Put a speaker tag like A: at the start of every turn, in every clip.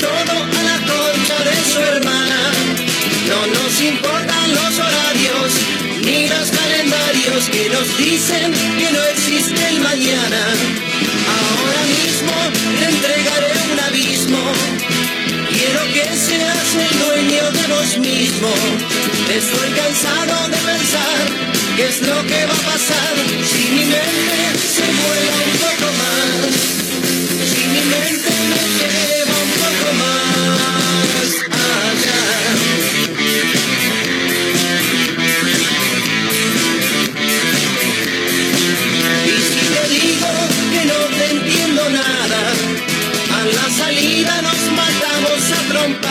A: Todo a la concha de su hermana. No nos importan los horarios ni los calendarios que nos dicen que no existe el mañana. Ahora mismo te entregaré un abismo. Quiero que seas el dueño de vos mismo. Estoy cansado de pensar qué es lo que va a pasar si mi mente se vuela un poco más. Si mi mente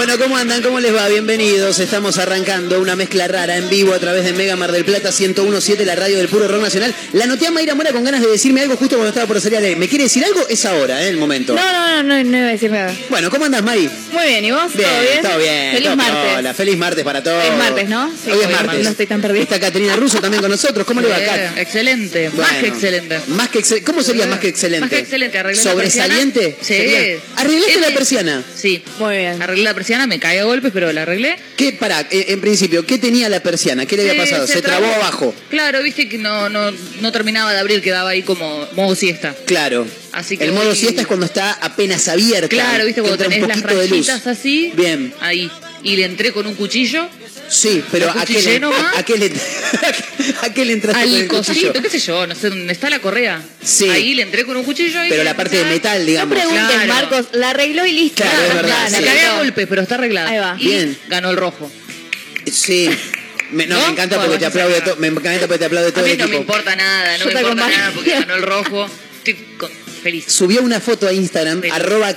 B: Bueno, ¿cómo andan? ¿Cómo les va? Bienvenidos. Estamos arrancando una mezcla rara en vivo a través de Mega Mar del Plata 1017, la radio del puro rock nacional. La noté a Mayra Mora con ganas de decirme algo justo cuando estaba por salir al aire. ¿Me quiere decir algo? Es ahora, ¿eh? El momento.
C: No, no, no, no, no iba a decir nada.
B: Bueno, ¿cómo andas, May?
C: Muy bien, ¿y vos?
B: Bien,
C: ¿Todo bien?
B: todo bien.
C: Feliz
B: todo
C: martes.
B: piola. Feliz martes para todos.
C: Es martes, ¿no? Sí,
B: Hoy es martes.
C: no estoy tan perdida.
B: Está Caterina Russo también con nosotros. ¿Cómo le va, Cat?
D: Excelente, más que excelente.
B: Más que excel- ¿Cómo sería más que excelente?
D: Más que excelente, arreglé la
B: ¿Sobresaliente?
D: persiana. Sí.
B: Sería- ¿Arreglaste la
D: Sí.
B: persiana?
D: Sí.
C: Muy bien.
D: Arreglé la persiana, me caí a golpes, pero la arreglé.
B: ¿Qué, pará, eh, en principio, ¿qué tenía la persiana? ¿Qué le había pasado? Se, trabó abajo.
D: Claro, viste que no, no, no terminaba de abrir, quedaba ahí como modo siesta.
B: Claro.
D: Así que
B: el modo siesta es cuando está apenas abierta.
D: Claro, viste, cuando tenés las
B: poquito de luz.
D: rayitas así.
B: Bien.
D: Ahí. Y le entré con un cuchillo
B: Sí, pero
D: ¿Lo
B: ¿a qué, le,
D: nomás?
B: a, qué le, ¿a qué le entraste con
D: al
B: cuchillo?
D: cosito, qué sé yo, no sé dónde está la correa.
B: Sí.
D: Ahí le entré con un cuchillo y
B: Pero la parte de metal,
C: No
B: digamos.
C: preguntes,
D: Claro.
C: Marcos, la arregló y listo.
B: Claro, es verdad, sí.
C: La
D: cagué a golpes, pero está arreglada.
C: Ahí va.
D: Y
B: Bien.
D: ganó el rojo.
B: Sí. Me, no,
D: ¿No?
B: me encanta
D: Bueno,
B: porque te
D: a
B: aplaude todo, me encanta porque te aplaude
D: A
B: todo
D: mí
B: el
D: no me
B: equipo.
D: importa nada, no
C: Yo
D: me
C: te
D: importa
C: acompaño.
D: nada porque ganó el rojo. Estoy con- feliz.
B: Subió una foto a Instagram,
D: Sí.
B: arroba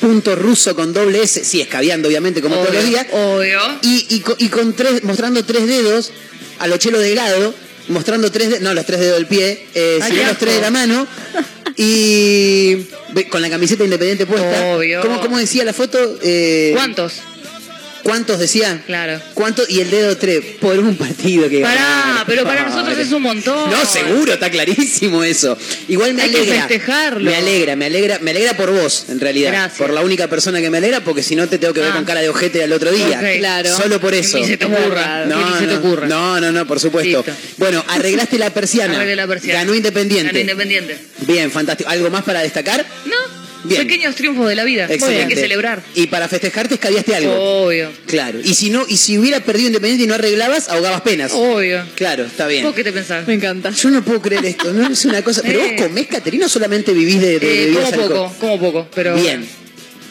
B: cat.ruso con doble S, sí, escabeando obviamente como todos los días,
D: Obvio.
B: y, y, y con tres, mostrando tres dedos a lo chelo delgado, mostrando tres dedos, no los tres dedos del pie, eh, sino los tres de la mano, y con la camiseta independiente puesta.
D: Obvio.
B: ¿Cómo, cómo decía la foto? Eh,
D: ¿Cuántos?
B: ¿Cuántos decía?
D: Claro.
B: ¿Cuántos? Y el dedo tres, por un partido que
D: Pará,
B: ganaron.
D: pero para nosotros es un montón.
B: No, seguro, está clarísimo eso. Igual me
D: Hay que
B: alegra.
D: festejarlo.
B: Me alegra, me alegra, me alegra por vos, en realidad.
D: Gracias.
B: Por la única persona que me alegra, porque si no te tengo que ver
D: Ah.
B: con cara de ojete al otro día.
D: Ok.
C: Claro.
B: Solo por
D: Que
B: eso.
D: ni se te ocurra. que
B: No,
D: ni se te
B: no,
D: ocurra.
B: no, no, no, por supuesto.
D: Listo.
B: Bueno, arreglaste la persiana.
D: Arreglé la persiana.
B: Ganó Independiente.
D: Ganó Independiente.
B: Bien, fantástico. ¿Algo más para destacar?
D: No.
B: Bien.
D: Pequeños triunfos de la vida.
B: Excelente.
D: Hay que celebrar.
B: Y para festejarte escabiaste algo.
D: Obvio.
B: Claro. Y si no, y si hubiera perdido Independiente y no arreglabas, ahogabas penas.
D: Obvio.
B: Claro, está bien.
D: ¿Vos qué te pensás?
C: Me encanta.
B: Yo no puedo creer esto, no es una cosa. ¿Pero
D: Eh.
B: vos comés, Caterina, o solamente vivís de, de
D: Eh, como poco, como poco, pero
B: Bien,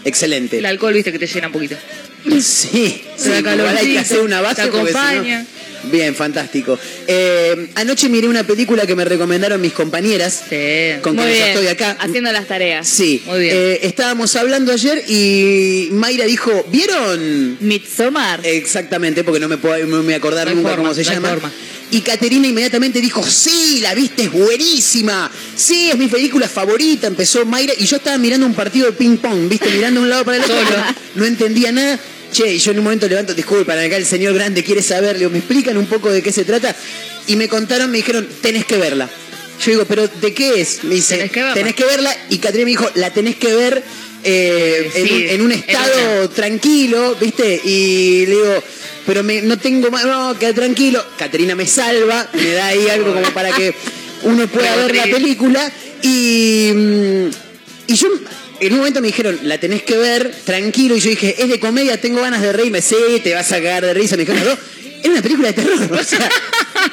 B: excelente.
D: el alcohol viste que te llena un poquito.
B: Sí, sí igual hay que hacer una base
D: te acompaña.
B: Bien, fantástico. Eh, anoche miré una película que me recomendaron mis compañeras,
D: Sí.
B: con quienes estoy acá.
C: Haciendo las tareas.
B: Sí,
D: Muy bien.
B: Eh, estábamos hablando ayer y Mayra dijo, ¿vieron?
C: Midsommar.
B: Exactamente, porque no me puedo no me acordar
D: No
B: nunca
D: forma,
B: cómo se
D: no
B: llama.
D: forma.
B: Y Caterina inmediatamente dijo, sí, la viste, es buenísima. Sí, es mi película favorita. Empezó Mayra y yo estaba mirando un partido de ping pong, viste, mirando de un lado para el otro. No entendía nada. Che, y yo en un momento levanto, disculpan, acá el señor grande quiere saber, le digo, ¿me explican un poco de qué se trata? Y me contaron, me dijeron, tenés que verla. Yo digo, ¿pero de qué es? Me dice,
D: Tenés que verla.
B: tenés que verla. Y Caterina me dijo, la tenés que ver eh, en,
D: Sí,
B: un, en un
D: en
B: estado tranquilo, ¿viste? Y le digo, pero me, no tengo más, no, queda tranquilo. Caterina me salva, me da ahí algo como para que uno pueda ver la película. Y, mm, y yo, en un momento me dijeron, la tenés que ver tranquilo. Y yo dije, es de comedia, tengo ganas de reírme. Sí, te vas a cagar de risa. Me dijeron, no, era una película de terror. O sea,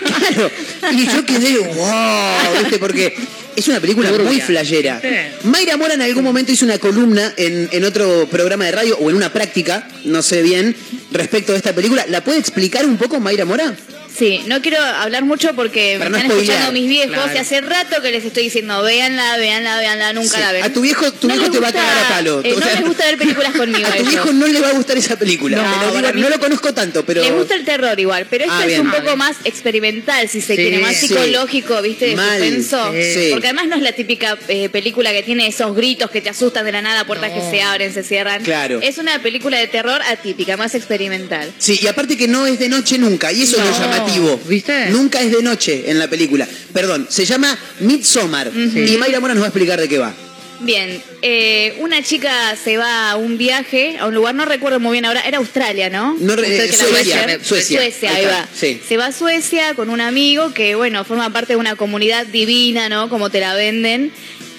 B: claro. Y yo quedé, wow, ¿viste? Porque es una película
D: Turbia.
B: muy flayera.
D: Sí.
B: Mayra Mora en algún momento hizo una columna en, en otro programa de radio o en una práctica, no sé bien, respecto de esta película. ¿La puede explicar un poco Mayra Mora?
C: Sí, no quiero hablar mucho porque
B: Para
C: me
B: no
C: están
B: spoilear,
C: escuchando mis viejos
D: claro.
C: y hace rato que les estoy diciendo, véanla, véanla, véanla, nunca
B: Sí.
C: la ven.
B: A tu viejo, tu
C: No
B: viejo te va a
C: gusta-
B: cagar a palo.
C: eh,
B: O
C: no les gusta ver películas conmigo.
B: A tu viejo no le va a gustar esa película.
C: No,
B: lo digo,
C: para mí-
B: no lo conozco tanto, pero.
C: Le gusta el terror igual, pero esto
B: Ah,
C: es
B: bien.
C: un
D: Ah,
C: poco
D: bien.
C: más experimental, si se
D: Sí.
C: quiere, más psicológico, ¿viste? De
B: Mal.
C: suspenso.
B: Sí.
C: Porque además no es la típica eh, película que tiene esos gritos que te asustan de la nada, puertas
D: No.
C: que se abren, se cierran.
B: Claro.
C: Es una película de terror atípica, más experimental.
B: Sí, y aparte que no es de noche nunca, y eso es lo
D: No,
B: llamativo.
D: ¿viste?
B: Nunca es de noche en la película. Perdón, se llama Midsommar. Y Mayra Mora nos va a explicar de qué va.
C: Bien, eh, una chica se va a un viaje a un lugar, no recuerdo muy bien ahora, era Australia, ¿no?
B: No
C: la
B: Suecia,
C: conoce.
B: Suecia.
C: Suecia,
B: Ahí
C: va.
B: sí.
C: Se va a Suecia con un amigo que, bueno, forma parte de una comunidad divina, ¿no? Como te la venden.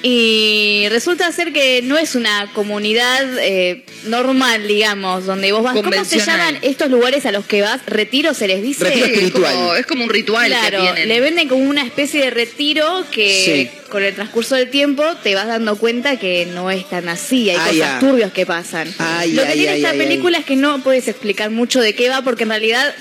C: Y resulta ser que no es una comunidad eh, normal, digamos, donde vos vas. ¿Cómo se llaman estos lugares a los que vas? ¿Retiro se les dice?
B: Retiro
D: como- es como un ritual
C: Claro,
D: que tienen.
C: le venden como una especie de retiro que
B: Sí.
C: con el transcurso del tiempo te vas dando cuenta que no es tan así, hay
B: Ah,
C: cosas
B: ya.
C: turbios que pasan.
B: Ay,
C: Lo que
B: ay,
C: tiene
B: ay,
C: esta
B: ay,
C: película es que no puedes explicar mucho de qué va porque en realidad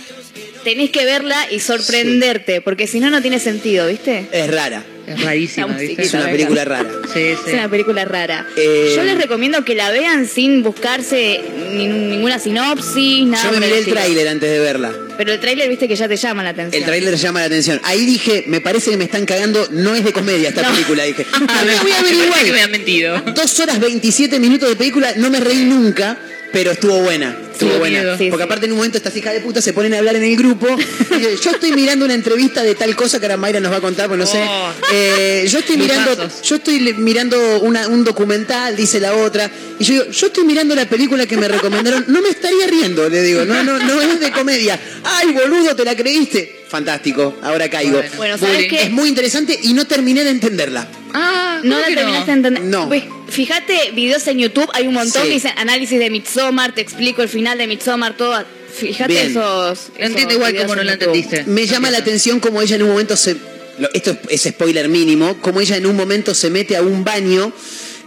C: tenés que verla y sorprenderte, porque si no, no tiene sentido, ¿viste?
B: Es rara.
D: Es rarísima.
B: Es una película rara.
D: Sí,
C: Es
D: sí.
C: una película rara.
B: Eh,
C: Yo les recomiendo que la vean sin buscarse ni- ninguna sinopsis, nada.
B: Yo me miré el tráiler antes de verla.
C: Pero el tráiler, viste que ya te llama la atención.
B: El tráiler llama la atención. Ahí dije, me parece que me están cagando, no es de comedia esta
C: No.
B: película, dije.
D: Ah,
B: voy a
D: me
B: ver
D: que me han mentido.
B: Dos horas 27 minutos de película, no me reí nunca, pero estuvo buena. Estuvo
D: Tuvo
B: buena.
C: Sí,
B: Porque
C: sí.
B: aparte en un momento estas hijas de puta se ponen a hablar en el grupo. Y yo, estoy mirando una entrevista de tal cosa que ahora Mayra nos va a contar, pues no sé.
D: Oh.
B: Eh, yo estoy mirando, yo estoy mirando una- un documental, dice la otra. Y yo digo, yo estoy mirando la película que me recomendaron. No me estaría riendo, le digo. No, no, no es de comedia. Ay, boludo, te la creíste. Fantástico, ahora caigo.
D: Bueno.
C: Bueno, ¿sabes qué?
B: Es muy interesante y no terminé de entenderla.
D: Ah,
C: No
D: ¿cómo
C: la terminaste de entender.
B: No.
C: Pues, fíjate, videos en YouTube, hay un montón
B: Sí.
C: que dicen análisis de Midsommar, te explico el final de Midsommar, todo. Fíjate
B: Bien.
C: esos.
D: No entiendo igual cómo no la entendiste.
B: Me llama la atención como ella en un momento se. lo- Esto es spoiler mínimo. Como ella en un momento se mete a un baño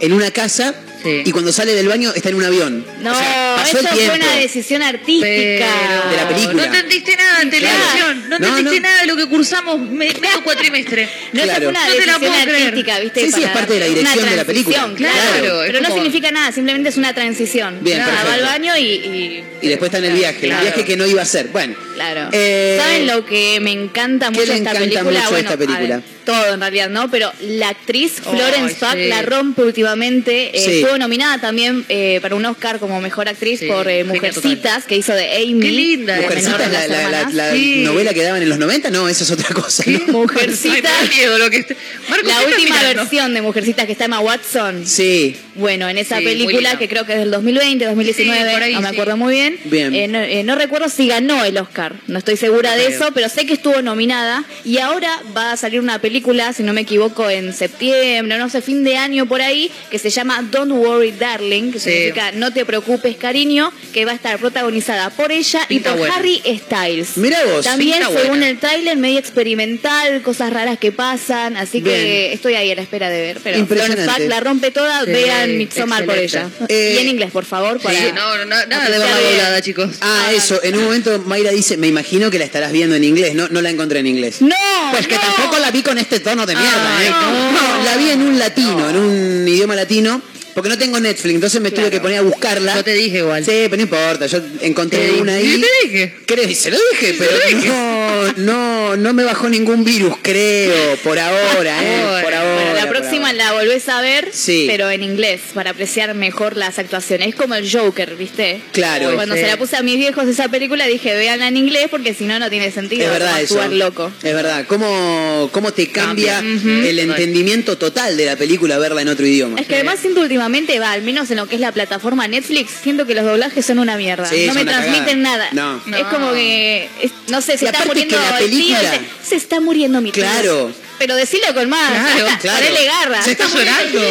B: en una casa
D: Sí.
B: y cuando sale del baño está en un avión.
C: No,
B: O sea,
C: eso fue una decisión artística.
D: Pero
B: De la película.
D: No entendiste nada en televisión. No
B: No,
D: entendiste
B: no.
D: nada de lo que cursamos me- medio cuatrimestre.
C: No
B: Claro.
C: esa fue una
D: No te la
C: decisión
D: creer.
C: artística, ¿viste?
B: Sí, sí, es parte de la
C: una
B: dirección de la película.
D: Claro,
C: Claro,
D: es
C: pero no significa nada, simplemente es una transición.
B: Bien,
C: va al baño y, y,
B: Y después está en el viaje,
D: Claro.
B: el viaje que no iba a ser. Bueno.
C: Claro.
B: Eh,
C: ¿Saben lo que me encanta
B: ¿qué
C: mucho
B: le
C: de esta
B: encanta
C: película?
B: mucho de
C: bueno,
B: esta película?
C: Todo en realidad, ¿no? Pero la actriz Florence Pugh
D: sí.
C: la rompe últimamente. Eh,
B: Sí.
C: Estuvo nominada también eh, para un Oscar como mejor actriz
D: Sí,
C: por eh, Mujercitas, que hizo de Amy.
D: Qué linda.
B: Mujercitas, la,
C: las
B: la- la-
C: hermanas.
B: la
D: Sí.
B: novela que daban en los 90, no, esa es otra cosa. ¿no?
C: Mujercitas.
D: Ay, miedo lo que
C: La
D: ¿qué estás
C: última versión de Mujercitas que está Emma Watson.
B: Sí.
C: Bueno, en esa película, que creo que es del 2020, 2019,
D: Sí, por ahí,
C: no me
D: sí.
C: acuerdo muy bien.
B: Bien.
C: Eh, no, eh, no recuerdo si ganó el Oscar, no estoy segura
D: No
C: de
D: creo.
C: eso, pero sé que estuvo nominada y ahora va a salir una película película, si no me equivoco, en septiembre, no sé, fin de año por ahí, que se llama Don't Worry Darling, que
D: Sí.
C: significa No te preocupes cariño, que va a estar protagonizada por ella
D: Pinta
C: y por
D: buena.
C: Harry Styles.
B: Mirá vos,
C: También, según
D: buena.
C: el tráiler, medio experimental, cosas raras que pasan, así que estoy ahí a la espera de ver. Pero. Florence la rompe toda,
D: Sí,
C: vean Midsommar por ella.
B: Eh,
C: y en inglés, por favor, para...
D: Sí, no, no, nada de barra doblada, chicos.
B: Ah, eso. En un momento Mayra dice, me imagino que la estarás viendo en inglés. No, no la encontré en inglés.
C: No,
B: Pues que
C: no.
B: tampoco la vi con este tono de mierda, ¿eh?
D: no.
B: No, la vi en un latino, en un idioma latino. Porque no tengo Netflix, entonces me tuve que poner a buscarla.
D: Yo te dije igual.
B: Sí, pero no importa, yo encontré una ahí.
D: Sí, te dije.
B: Creo, se lo dije, pero no, no, no me bajó ningún virus, creo, por ahora, ¿eh? Por ahora.
C: Bueno, la próxima la volvés a ver,
B: Sí.
C: pero en inglés, para apreciar mejor las actuaciones. Es como el Joker, ¿viste?
B: Claro.
C: Cuando
D: Sí.
C: se la puse a mis viejos esa película, dije, véanla en inglés porque si no, no tiene sentido
B: Es verdad eso.
C: actuar loco.
B: Es verdad. ¿Cómo, cómo te cambia,
D: Cambia.
B: el entendimiento total de la película verla en otro idioma?
C: Es que además siento últimamente, va, al menos en lo que es la plataforma Netflix, siento que los doblajes son una mierda.
B: Sí,
C: no me transmiten
B: cagada.
C: nada.
B: No.
C: Es
D: No.
C: como que, es- no sé, se está muriendo
B: que la
C: tío,
B: película-
C: se, se está muriendo mi tío.
B: Claro.
C: Pero decilo con más.
D: Claro,
B: claro.
C: Garra.
B: Se está
D: llorando.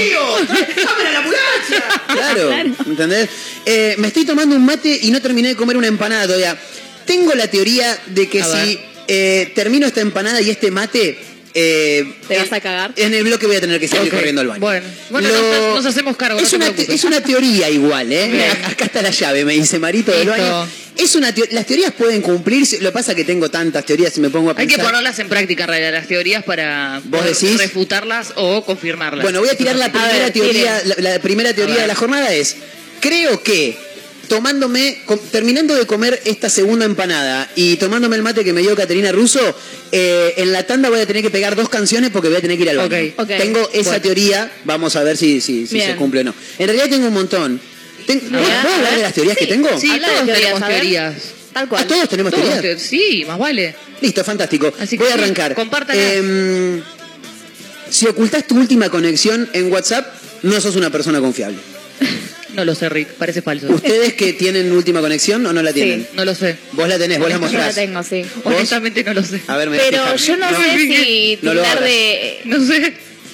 B: Claro,
C: Claro.
B: ¿entendés? Eh, me estoy tomando un mate y no terminé de comer una empanada todavía. Tengo la teoría de que
D: A
B: si eh, termino esta empanada y este mate... eh,
C: ¿Te vas a cagar?
B: En el bloque voy a tener que salir
D: Ok,
B: corriendo al baño.
D: bueno. Bueno, nos- nos hacemos cargo,
B: Es,
D: no
B: una, te- es una teoría igual, ¿eh?
D: Bien.
B: Acá- está la llave, me dice Marito del baño. Es una teo- las teorías pueden cumplirse. Lo que pasa es que tengo tantas teorías y me pongo a
D: Hay
B: pensar.
D: que ponerlas en práctica, realidad, las teorías para
B: ¿Vos decís?
D: refutarlas o confirmarlas.
B: Bueno, voy a tirar la
C: A
B: primera
C: ver,
B: teoría. La, la primera teoría de la jornada es: creo que tomándome, com- terminando de comer esta segunda empanada y tomándome el mate que me dio Caterina Russo, eh, en la tanda voy a tener que pegar dos canciones porque voy a tener que ir al baño.
D: Ok.
C: Ok.
B: Tengo esa
D: Bueno.
B: teoría, vamos a ver si, si, se cumple o no. En realidad tengo un montón. Ten- ¿Puedo
C: a
B: hablar de las teorías que tengo?
D: Sí, todos
C: teorías,
D: tenemos
C: a
D: teorías.
C: Tal cual.
B: Ah, todos tenemos
D: Todos
B: teorías.
D: te- sí, más vale.
B: Listo, fantástico.
D: Así que
B: Voy a arrancar. Em, si ocultas tu última conexión en WhatsApp, no sos una persona confiable.
D: No lo sé, Rick, parece falso.
B: ¿Ustedes que tienen última conexión o no la tienen?
D: No lo sé.
B: Vos la tenés, vos la
C: Yo la
B: mostrás.
C: tengo, sí.
D: Honestamente no lo sé.
B: A ver, me
C: Pero yo no, sé si
B: No
C: de...
D: No sé.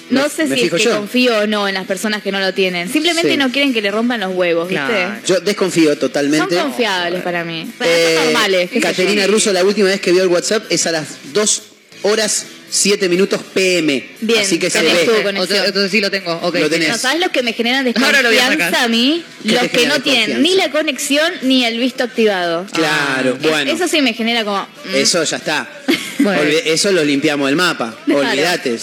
C: No sé
B: me
C: si es que
B: yo.
C: confío o no en las personas que no lo tienen. Simplemente
B: Sí.
C: no quieren que le rompan los huevos, ¿viste?
D: Claro.
B: Yo desconfío
C: Son
B: totalmente.
C: confiables para mí. Para
B: Eh,
C: son normales.
B: Caterina Russo, la última vez que vio el WhatsApp es a las 2 horas 7 minutos PM.
C: Bien,
B: Así que se ve.
D: Entonces, sí lo tengo. ok.
B: Lo tenés.
C: No, ¿sabes lo que me generan
D: Ahora lo voy a
C: desconfianza
D: sacar.
C: a mí?
B: ¿Qué te
C: Los que no tienen ni la conexión ni el visto activado.
B: Claro, bueno.
C: Eso sí me genera como... mm,
B: Eso ya está.
D: Bueno.
B: Eso lo limpiamos del mapa.
C: Claro.
B: Olvídate.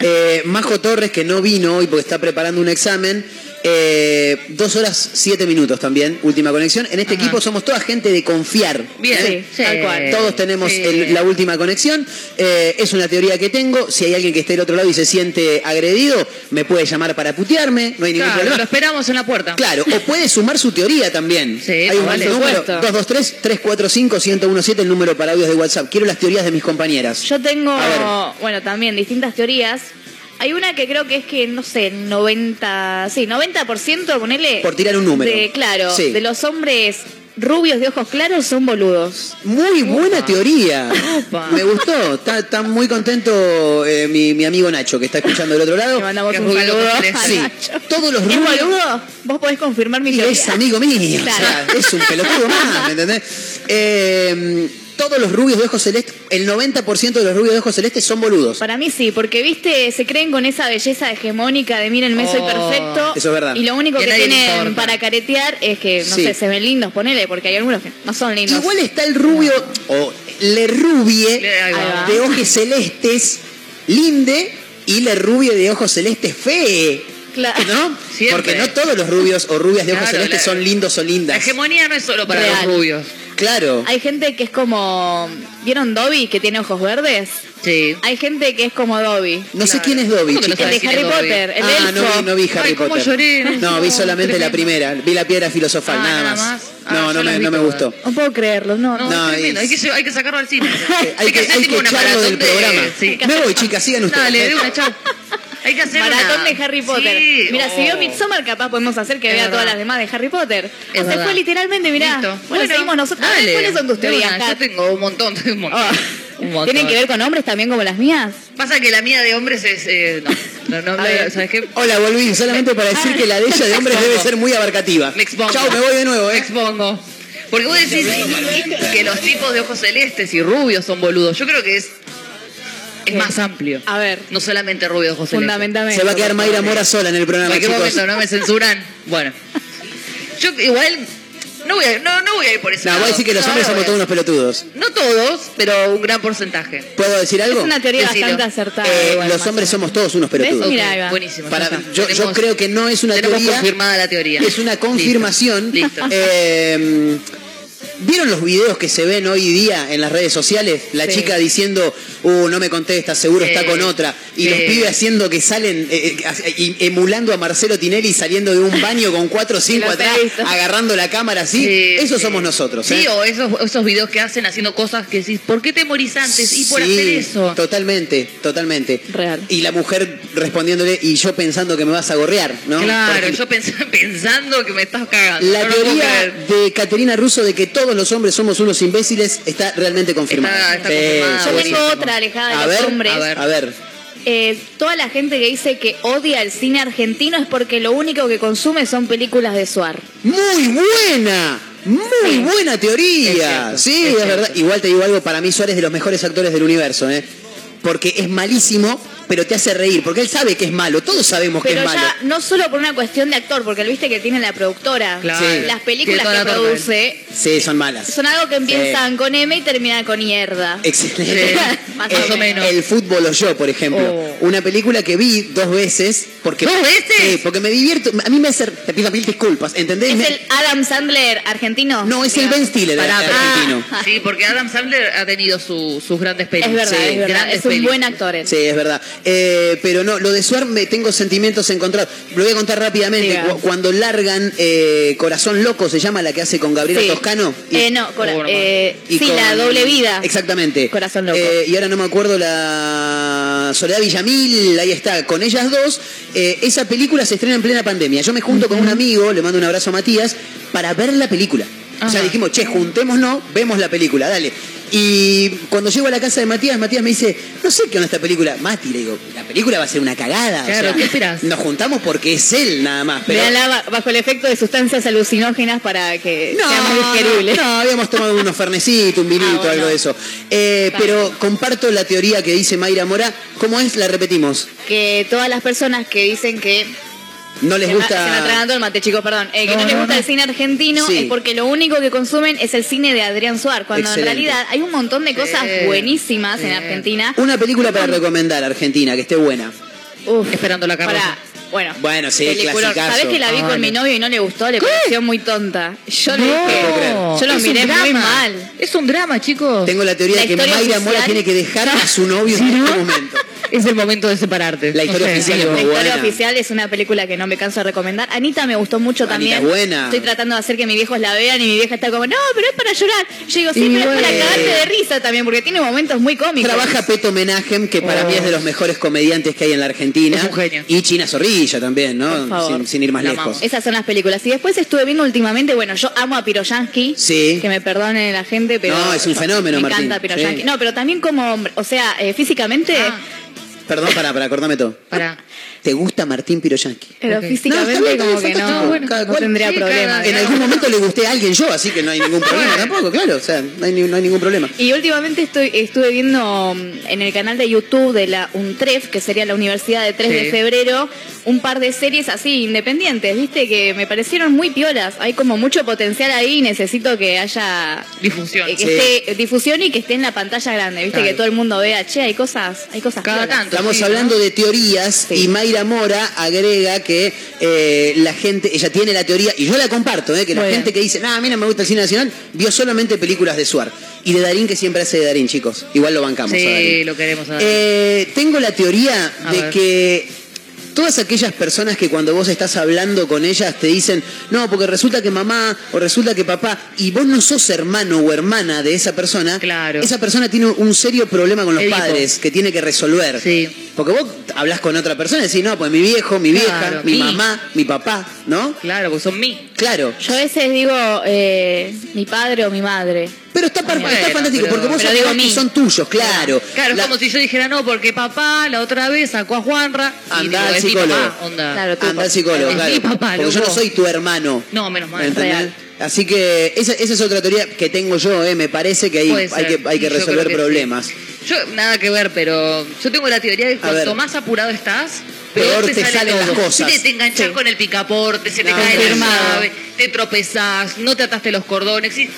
B: Eh, Majo Torres, que no vino hoy porque está preparando un examen. Eh, dos horas siete minutos también, última conexión. En este
D: Ajá.
B: equipo somos toda gente de confiar.
D: Bien,
C: Sí,
D: sí.
C: tal cual.
B: Todos tenemos
D: Sí.
B: el- la última conexión. Eh, es una teoría que tengo. Si hay alguien que esté del otro lado y se siente agredido, me puede llamar para putearme. No hay ningún
D: Claro, lo
B: problema.
D: esperamos en la puerta.
B: Claro, o puede sumar su teoría también.
D: Sí,
B: Hay un
D: vale.
B: número,
C: Supuesto.
B: 223-345-1017, el número para audios de WhatsApp. Quiero las teorías de mis compañeras.
C: Yo tengo, bueno, también distintas teorías. Hay una que creo que es que, no sé, 90, sí, 90%, ponele.
B: Por tirar un número.
C: De, claro,
B: Sí.
C: de los hombres rubios de ojos claros son boludos.
B: Muy buena
D: Opa.
B: teoría.
D: Opa.
B: Me gustó. Está, está muy contento eh, mi, mi amigo Nacho, que está escuchando del otro lado.
C: Le mandamos
D: Que
C: un saludo.
B: Sí,
C: Nacho.
B: todos los
C: ¿Es
B: rubios.
C: boludo? Vos podés confirmar mi
B: Y
C: teoría.
B: es amigo mío, o sea,
C: Claro.
B: es un pelotudo más, ¿me entendés? Eh, todos los rubios de ojos celestes, el 90% de los rubios de ojos celestes son boludos.
C: Para mí sí, porque viste, se creen con esa belleza hegemónica de miren, me soy
D: Oh,
C: perfecto.
B: eso es verdad.
C: Y lo único
D: Y a
C: que
D: nadie le
C: tienen
D: importa.
C: para caretear es que, no
B: Sí.
C: sé, se ven lindos, ponele, porque hay algunos que no son lindos.
B: Igual está el rubio, o le rubie,
D: Le- ahí
C: va.
B: de ojos celestes, linde, y le rubie de ojos celestes, fe.
C: Claro.
B: ¿No?
D: Siempre.
B: Porque no todos los rubios o rubias de ojos
D: Claro,
B: celestes
D: la-
B: son lindos o
D: La
B: lindas.
D: hegemonía no es solo para
C: Real.
D: los rubios.
B: Claro.
C: Hay gente que es como. ¿Vieron Dobby que tiene ojos verdes?
D: Sí.
C: Hay gente que es como Dobby.
B: No sé quién es Dobby,
D: ¿Cómo que no
B: chicos.
C: El de Harry? Potter, el
B: ah,
C: elfo.
B: no vi, no vi Harry
D: Ay, cómo
B: Potter.
D: lloré, no.
B: No, vi solamente la primera. Vi la piedra filosofal,
D: Ah,
B: nada
D: nada
B: más.
D: más. Ah,
B: no, no me, no me gustó.
C: No puedo creerlo, no.
D: No,
B: No,
D: es tremendo. Hay, que, hay que sacarlo al cine.
B: hay que,
D: hacer
B: hay que echarlo del
D: de-
B: programa.
D: Sí.
B: Me voy, chicas, sigan ustedes.
D: Dale, de una, chao. Hay que hacer
C: Maratón
D: una-
C: de Harry Potter.
D: Sí,
C: Mira, si
D: oh.
C: vio Midsommar, capaz podemos hacer que
D: Es
C: vea
D: verdad.
C: todas las demás de Harry Potter.
D: Es
C: o se
D: verdad.
C: fue literalmente, mirá.
D: Listo.
C: Bueno, seguimos nosotros.
D: Dale.
C: ¿Cuáles son tus teorías,
D: Yo tengo un montón, tengo un montón. Un montón.
C: ¿Tienen que ver con hombres también como las mías?
D: Pasa que la mía de hombres es. eh, no, no, no. ¿sabes qué?
B: Hola, volví, solamente para decir que la de ella de hombres debe ser muy abarcativa.
D: Me expongo.
B: Chao, me voy de nuevo,
D: Me
B: ¿eh?
D: expongo. Porque vos decís que los tipos de ojos celestes y rubios son boludos. Yo creo que es. Es
C: ¿Qué?
D: más amplio.
C: A ver,
D: No solamente ojos celestes.
C: fundamentalmente.
B: Se va a quedar Mayra Mora sola en el
D: ¿En
B: programa,
D: qué
B: chicos.
D: momento no me censuran? Bueno. Yo igual. No voy a, no, no voy a ir por ese
B: No,
D: lado.
B: voy a decir que los
D: No,
B: hombres
D: no
B: somos todos unos pelotudos.
D: No todos, pero un gran porcentaje.
B: ¿Puedo decir algo?
C: Es una teoría
D: Decilo.
C: bastante acertada.
B: Eh,
C: igual,
B: los hombres somos todos unos pelotudos.
C: ¿Ves? Mira,
D: buenísimo.
B: Para- yo, yo creo que no es una
D: tenemos
B: teoría.
D: confirmada la teoría.
B: Es una confirmación.
D: Listo. Listo.
B: Eh, ¿Vieron los videos que se ven hoy día en las redes sociales? La
C: Sí.
B: chica diciendo, uh, no me contesta, seguro
D: Sí.
B: está con otra. Y
D: Sí.
B: los pibes haciendo que salen, eh, eh, emulando a Marcelo Tinelli saliendo de un baño con cuatro o cinco atrás, agarrando la cámara así.
D: Sí,
B: Eso
D: sí.
B: somos nosotros.
D: Sí,
B: ¿eh?
D: o esos, esos videos que hacen haciendo cosas que decís, ¿por qué te morís antes? Y por
B: Sí,
D: hacer eso.
B: Totalmente, totalmente.
C: Real.
B: Y la mujer respondiéndole, y yo pensando que me vas a gorrear, ¿no?
D: Claro, yo pens- pensando que me estás cagando.
B: La
D: no
B: teoría de Caterina Russo de que todos los hombres somos unos imbéciles está realmente confirmada.
D: Está- está confirmada,
C: Yo tengo otra alejada de
B: A
C: los
B: ver,
C: hombres.
D: a ver.
B: A ver.
C: Eh, toda la gente que dice que odia el cine argentino es porque lo único que consume son películas de Suar.
B: Muy buena, muy
C: Sí.
B: buena
D: Es
B: teoría.
D: cierto,
B: sí,
D: es
B: verdad. Igual te digo algo, para mí Suárez es de los mejores actores del universo, ¿eh? Porque es malísimo, pero te hace reír, porque él sabe que es malo, todos sabemos que es malo.
C: ya no solo por una cuestión de actor, porque viste que tiene la productora.
D: Claro.
B: Sí.
C: Las películas que
D: la
C: produce
B: Sí, son malas.
C: son algo que empiezan con M y terminan con mierda.
B: Excelente.
D: Sí,
C: más
B: El-
C: o menos.
B: El fútbol o yo, por ejemplo.
D: Oh.
B: Una película que vi dos veces. Porque,
D: ¿Dos veces?
B: Sí, porque me divierto. A mí me hace. Te pido mil disculpas, ¿entendés?
C: ¿Es
B: Me-
C: el Adam Sandler argentino?
B: No, es el Ben Stiller
D: Pará,
B: argentino.
C: Ah.
D: Sí, porque Adam Sandler ha tenido su- sus grandes pelis.
C: Es verdad,
B: Sí,
C: es verdad.
D: grandes
C: Es un
D: pelis.
C: buen actor él.
B: Sí, es verdad. Eh, pero no, lo de Suar me tengo sentimientos encontrados. Lo voy a contar rápidamente.
C: Diga.
B: Cuando largan eh, Corazón Loco, se llama la que hace con Gabriela
C: Sí.
B: Toscano. Y-
C: Eh, no, cora- eh,
B: y
C: sí,
B: con-
C: la doble vida.
B: Exactamente.
C: Corazón Loco.
B: Eh, y ahora no me acuerdo la Soledad Villamil, ahí está, con ellas dos. Eh, esa película se estrena en plena pandemia. Yo me junto con un amigo, le mando un abrazo a Matías, para ver la película. O sea,
D: Ajá.
B: dijimos, che, juntémonos, vemos la película, dale. Y cuando llego a la casa de Matías, Matías me dice, no sé qué onda esta película. Mati, le digo, la película va a ser una cagada. o
D: Claro,
B: sea,
D: ¿qué esperás?
B: Nos juntamos porque es él nada más. Pero...
C: Véanla ba- bajo el efecto de sustancias alucinógenas para que
B: No,
C: sea más
B: no,
C: digerible.
B: no, habíamos tomado unos fernecitos, un vinito,
C: Ah, bueno.
B: algo de eso. Eh, pero comparto la teoría que dice Mayra Mora. ¿Cómo es? La repetimos.
C: Que todas las personas que dicen que
B: No les
C: se, me-
B: gusta.
C: se me atragantó el mate, chicos, perdón. Eh, que no,
D: No,
C: les gusta
D: no.
C: el cine argentino
B: Sí.
C: es porque lo único que consumen es el cine de Adrián Suar, cuando
B: Excelente.
C: en realidad hay un montón de cosas
D: Sí.
C: buenísimas en. Argentina.
B: Una película para recomendar, Argentina, que esté buena.
C: Uf,
D: Esperando la carroza.
C: Para, bueno,
B: Bueno, sí.
C: ¿Sabés que la vi
D: Ah,
C: con mi
D: no.
C: novio y no le gustó? Le pareció muy tonta. Yo le
D: No,
C: dije, yo lo
D: es
C: miré muy mal.
D: Es un drama, chicos.
B: Tengo la teoría
C: La
B: de que
C: historia
B: Mayra
C: oficial-
B: Mora tiene que dejar a su novio en este momento.
D: Es el momento de separarte.
B: La historia oficial es
C: La
B: muy
C: historia
B: buena.
C: oficial es una película que no me canso de recomendar. Anita me gustó mucho
B: Anita
C: también.
B: es buena.
C: Estoy tratando de hacer que mis viejos la vean y mi vieja está como, no, pero es para llorar. Yo digo, sí,
D: Y
C: pero es para cagarte de risa también, porque tiene momentos muy cómicos.
B: Trabaja Peto Menajem, que para
D: Oh.
B: mí es de los mejores comediantes que hay en la Argentina.
D: Es un genio.
B: Y China Zorrilla también, ¿no?
C: Por favor.
B: Sin, sin ir más lejos.
D: amamos.
C: Esas son las películas. Y después estuve viendo últimamente, bueno, yo amo a Piroyansky.
B: Sí.
C: Que me perdone la gente, pero.
B: No, es un
C: yo-
B: fenómeno,
C: Me
B: Martín.
C: encanta Piroyansky.
B: Sí.
C: No, pero también como hombre. O sea, eh, físicamente.
D: Ah,
B: Perdón, para, para, acordame todo.
D: pará.
B: ¿Te gusta Martín Piroyanqui?
C: Pero
D: Ok.
C: físicamente
B: No,
C: como que
B: bien,
C: no,
B: está bien, cada
C: no
B: cual.
C: tendría
D: Sí,
C: problema.
B: En algún momento le gusté a alguien yo, así que no hay ningún problema tampoco, claro. O sea, no hay, ni- no hay ningún problema.
C: Y últimamente estoy, estuve viendo mm, en el canal de YouTube de la UNTREF, que sería la Universidad de 3 de. Febrero, un par de series así independientes, viste, que me parecieron muy piolas. Hay como mucho potencial ahí y necesito que haya
D: Difusión.
C: eh, que
B: Sí.
C: esté difusión y que esté en la pantalla grande, viste,
D: Claro.
C: que todo el mundo vea, che, hay cosas, hay cosas
D: Cada
C: piolas.
D: tanto.
B: Estamos
D: sí,
B: hablando
D: ¿no?
B: de teorías
C: Sí.
B: y Mayra Mora agrega que eh, la gente, ella tiene la teoría, y yo la comparto, eh, que la
C: Muy
B: gente
C: bien.
B: que dice, no, a mí no me gusta el cine nacional, vio solamente películas de Suar. Y de Darín, que siempre hace de Darín, chicos. Igual lo bancamos. a
D: Sí,
B: Darín.
D: lo queremos. a.
B: Eh, tengo la teoría
D: A
B: de
D: ver.
B: que todas aquellas personas que cuando vos estás hablando con ellas te dicen, no, porque resulta que mamá o resulta que papá, y vos no sos hermano o hermana de esa persona,
D: Claro.
B: esa persona tiene un serio problema con los
D: Edipo.
B: padres que tiene que resolver.
D: Sí.
B: Porque vos hablas con otra persona y decís, no, pues mi viejo, mi vieja,
D: Claro,
B: mi
D: mí.
B: mamá, mi papá, ¿no?
D: Claro, porque son mí.
B: Claro.
C: Yo a veces digo eh, mi padre o mi madre.
B: Pero está, par-
D: Bueno,
B: está fantástico,
D: pero-
B: porque vos
C: pero
B: que
C: mí.
B: son tuyos, claro.
D: Claro,
B: La-
D: es como si yo dijera, no, porque papá la otra vez sacó a Juanra y digo,
B: al
D: es mi
B: psicólogo.
D: papá, onda.
C: Claro,
B: al psicólogo,
D: Es
B: claro.
D: mi papá,
B: porque yo no
D: loco.
B: soy tu hermano.
D: No, menos mal,
B: ¿Entendés?
D: real.
B: Así que esa, esa es otra teoría que tengo yo, eh, me parece que ahí
D: Puede
B: hay
D: ser.
B: que, hay que
D: Yo creo
B: resolver
D: que
B: problemas.
D: sí. Yo, nada que ver, pero yo tengo la teoría de que
B: A ver.
D: cuanto más apurado estás,
B: Peor
D: peor,
B: te
D: sale
B: salen
D: todo.
B: las cosas.
D: Te, te enganchas
C: Sí.
D: con el picaporte, se te
B: No,
D: cae la
C: confirmado.
D: llave, te tropezás, no te ataste los cordones. Y,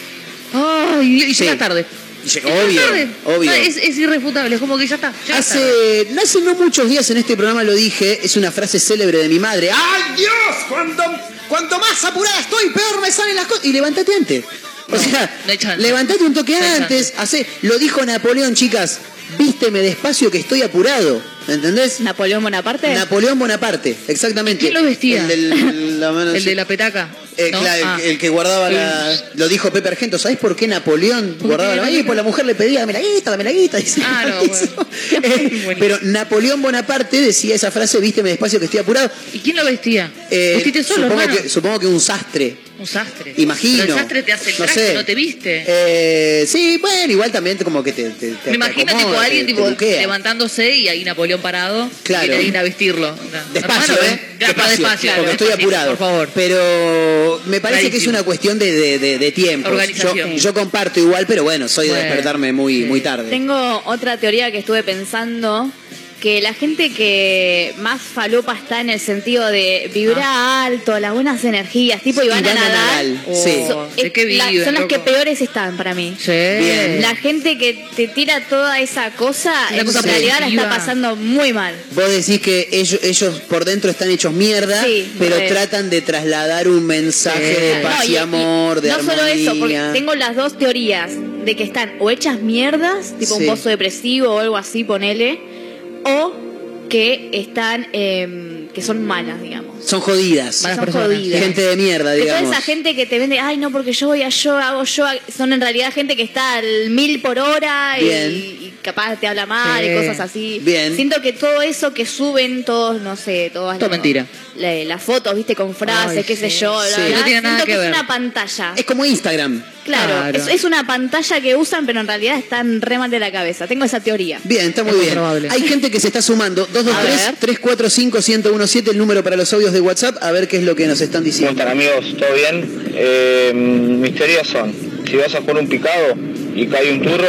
D: ay, y
B: Sí.
D: llegas tarde.
B: Llega- obvio,
D: tarde.
B: obvio.
D: Ah, Es, es irrefutable, es como que ya está. tarde.
B: Hace, no hace no muchos días en este programa lo dije, es una frase célebre de mi madre. ¡Ay Dios! Cuando, cuanto más apurada estoy, peor me salen las cosas. Y levantate antes. O
D: No,
B: sea,
D: no
B: levantate un toque antes. Hacé, lo dijo Napoleón, chicas. Vísteme despacio que estoy apurado. ¿Entendés?
C: Napoleón Bonaparte.
B: Napoleón Bonaparte, exactamente.
D: ¿Quién lo vestía?
B: El, del- la mano-
D: El de la petaca.
B: Eh,
D: ¿no?
B: claro, el-
D: Ah.
B: el, que guardaba la. Lo dijo Pepe Argento. ¿Sabés por qué Napoleón guardaba la. Ay, pues la mujer le pedía, dame la guita, dame la guita. dice.
D: Ah, no, bueno.
B: Eh, pero Napoleón Bonaparte decía esa frase, vísteme despacio que estoy apurado.
D: ¿Y quién lo vestía?
B: Eh,
D: ¿Vestiste solo,
B: supongo,
D: hermano?
B: que, supongo que un sastre.
D: Un sastre.
B: Imagino.
D: Pero el sastre te hace el
B: No
D: traje,
B: sé.
D: no te viste.
B: Eh, sí, bueno, igual también como que te. te- te-
D: Me imagino tipo
B: acomoda,
D: alguien
B: te-
D: tipo
B: te buquea.
D: levantándose y ahí Napoleón parado.
B: Claro.
D: Y alguien a vestirlo.
B: Despacio, ¿eh?
D: Claro,
B: despacio,
D: despacio.
B: porque estoy apurado.
D: Por favor.
B: Pero me parece que es una cuestión de, de, de- de tiempo. Yo, yo comparto igual, pero bueno, soy de
D: Bueno,
B: despertarme muy,
D: sí.
B: muy tarde.
C: Tengo otra teoría que estuve pensando, que la gente que más falopa está en el sentido de vibra alto, las buenas energías, tipo Ivana Nadal,
B: Nadal,
D: Oh,
B: sí.
C: so-
D: ¿de
C: es-
D: qué
C: la-
D: viven,
C: son las
D: loco?
C: que peores están para mí.
D: Sí.
B: Bien.
C: La gente que te tira toda esa cosa,
D: Una
C: en
D: cosa
C: realidad la está pasando muy mal.
B: Vos decís que ellos, ellos por dentro están hechos mierda,
C: Sí,
B: pero tratan de trasladar un mensaje
D: Sí.
B: de paz
C: No,
B: y, amor, de
C: no
B: armonía.
C: solo eso, porque tengo las dos teorías de que están o hechas mierdas, tipo
B: Sí.
C: un pozo depresivo o algo así, ponele, o que están, em, que son malas, digamos.
B: Son jodidas.
D: Malas
C: son
D: personas.
C: jodidas.
B: Gente de mierda,
C: De toda
B: digamos.
C: esa gente que te vende, ay no, porque yo voy a yoga, hago yoga, son en realidad gente que está al mil por hora y capaz te habla mal
D: Sí.
C: y cosas así.
B: Bien.
C: Siento que todo eso que suben todos, no sé, todas
D: Todo
C: las-
D: mentira.
C: la- las fotos, viste, con frases,
D: Ay,
C: qué sé yo, bla,
B: Sí.
C: bla,
D: No tiene nada
C: siento
D: que
C: que,
D: ver.
C: es una pantalla.
B: Es como Instagram.
C: Claro,
D: Claro.
C: Es, es una pantalla que usan, pero en realidad están re mal de la cabeza. Tengo esa teoría.
B: Bien, está muy
D: Es
B: bien.
D: probable.
B: Hay gente que se está sumando.
C: A ver.
B: 223-345-1017, el número para los audios de WhatsApp, a ver qué es lo que nos están
E: ¿Cómo
B: diciendo.
E: están amigos? ¿Todo bien? Eh, mis teorías son, si vas a jugar un picado y cae un turro,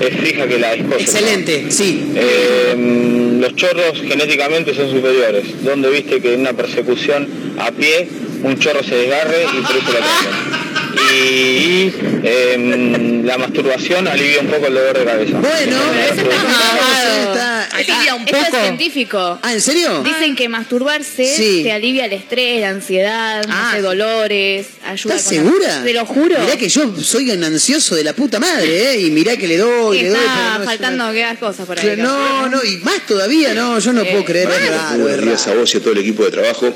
E: es fija que la discosa.
B: Excelente, sí.
E: Eh, los chorros genéticamente son superiores. ¿Dónde viste que en una persecución a pie un chorro se desgarre y por eso lo atrapan? Y eh, la masturbación alivia un poco el dolor de cabeza.
B: Bueno,
C: eso está
B: Eso
C: mamado.
B: está-
D: Alivia un
C: Esto es
D: poco.
C: científico.
B: Ah, ¿en serio?
C: Dicen que masturbarse
B: Sí.
C: te alivia el estrés, la ansiedad, no
D: Ah.
C: sé, dolores, ayuda
B: ¿Estás
C: con la-
B: segura?
C: Te lo juro.
B: Mirá que yo soy un ansioso de la puta madre, ¿eh? Y mirá que le doy, le doy. pero
C: está faltando que hagas cosas por ahí.
B: No, no, y más todavía, no, yo no puedo creer, es raro, es
F: Buenos días a vos y a todo el equipo de trabajo.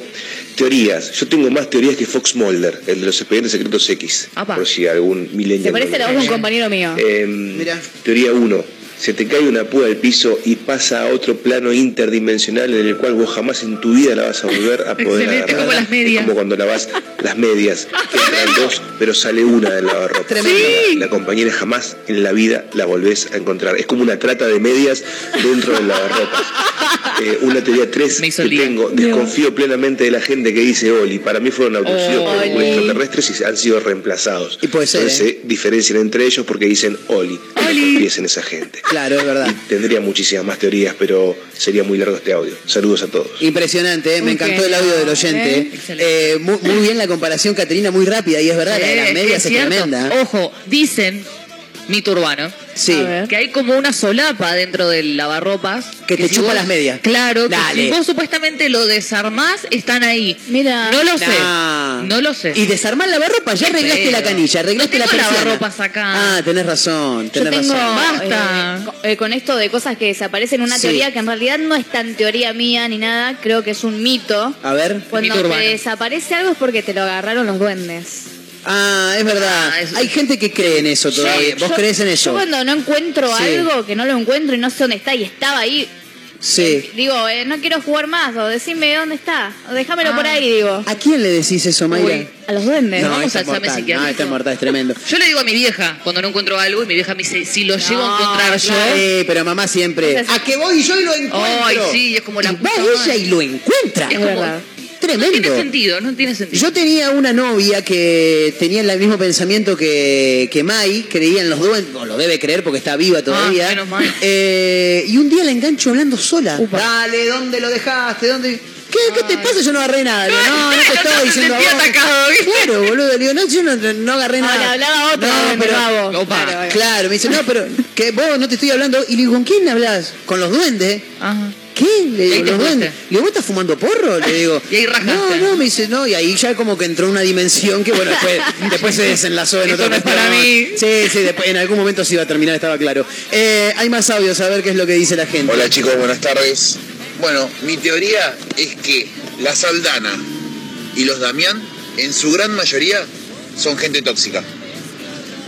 F: Teorías. Yo tengo más teorías que Fox Mulder, el de los expedientes secretos X.
D: Apa.
F: Por si algún milenio.
C: Se parece la voz de un compañero mío.
F: Eh,
B: Mirá.
F: Teoría 1. Se te cae una púa del piso y pasa a otro plano interdimensional en el cual vos jamás en tu vida la vas a volver a poder
D: Excelente,
F: agarrar.
D: como las medias.
F: Es como cuando lavas las medias, que entran dos, pero sale una del lavarropa.
B: Tremendo.
F: La, la compañera jamás en la vida la volvés a encontrar. Es como una trata de medias dentro del lavarropa. Eh, una teoría 3
D: Me hizo
F: que tengo. Desconfío plenamente de la gente que dice Oli. Para mí fueron abducidos por
C: Oli.
F: extraterrestres y han sido reemplazados.
B: Y puede ser,
F: Entonces
B: ¿eh?
F: se diferencian entre ellos porque dicen Oli. No confíes en esa gente.
B: Claro, es verdad.
F: Y tendría muchísimas más teorías, pero sería muy largo este audio. Saludos a todos.
B: Impresionante, ¿eh? me encantó el audio del oyente. muy, muy bien la comparación, Caterina, muy rápida, y es verdad, la de las medias es, tremenda.
D: Ojo, dicen, mito urbano,
B: Sí.
D: Que hay como una solapa dentro del lavarropas.
B: Que te
D: si
B: chupa
D: vos-
B: las medias.
D: Claro, que
B: Dale.
D: si vos supuestamente lo desarmás, están ahí.
C: Mira.
D: No lo sé.
B: Nah.
D: No lo sé.
B: Y desarmar lavarropa, ya arreglaste la canilla, arreglaste
D: No
B: la
D: tengo lavarropas acá.
B: Ah, tenés razón,
C: Yo
B: tenés
C: tengo
B: razón.
D: Basta.
C: eh, co- eh, con esto de cosas que se aparecen en una
B: Sí.
C: teoría que en realidad no es tan teoría mía ni nada, creo que es un mito.
B: A ver.
C: Cuando
D: Mito
C: te
D: urbano.
C: desaparece algo es porque te lo agarraron los duendes.
B: Ah, es verdad.
D: Ah,
B: Hay gente que cree en eso todavía.
C: Yo-
B: ¿Vos
C: yo-
B: crees en eso?
C: Yo cuando no encuentro
B: Sí.
C: algo, que no lo encuentro y no sé dónde está y estaba ahí,
B: Sí.
C: Digo, eh, no quiero jugar más, o decime dónde está, o déjamelo por ahí, digo.
B: ¿A quién le decís eso, Mayra?
D: Uy.
C: A los duendes.
B: no,
D: vamos
B: es
D: examen.
B: No, esta es mortal, es tremendo.
D: Yo le digo a mi vieja cuando no encuentro algo y mi vieja me dice, si lo llego a encontrar yo.
B: Sí, pero mamá siempre.
C: Entonces-
B: ¿A que voy yo y lo encuentro?
D: Ay, sí, es como la
B: Y va ella y lo encuentra.
D: Es como- No tiene sentido, no tiene sentido.
B: Yo tenía una novia que tenía el mismo pensamiento que, que Mai, creía en los duendes, o lo debe creer porque está viva todavía.
D: Ah, menos mal.
B: Eh, y un día la engancho hablando sola.
C: Upa.
B: Dale, ¿dónde lo dejaste? ¿Dónde? ¿Qué, ¿Qué te pasa? Yo no agarré nada. No, no te
D: No te
B: diciendo vos.
D: atacado, ¿viste?
B: Claro, boludo. Le digo, no, yo no, no agarré
C: Ah,
B: nada.
C: hablaba otro,
B: No, pero.
D: Opa.
C: Claro,
B: me dice, no, pero que vos no te estoy hablando. Y le digo, ¿con quién hablas? ¿Con los duendes?
D: Ajá.
B: ¿Qué? Le digo, los
D: fuiste.
B: duendes. Le digo, ¿vos estás fumando porro? Le digo.
D: Y ahí.
B: No, no, me dice, no. Y ahí ya como que entró una dimensión que, bueno, después, después se desenlazó en
D: Esto
B: otra
D: no es para mí.
B: Sí, sí, después, en algún momento se iba a terminar, estaba claro. Eh, hay más audios, a ver qué es lo que dice la gente.
G: Hola chicos, buenas tardes. Bueno, mi teoría es que la Saldana y los Damián, en su gran mayoría, son gente tóxica.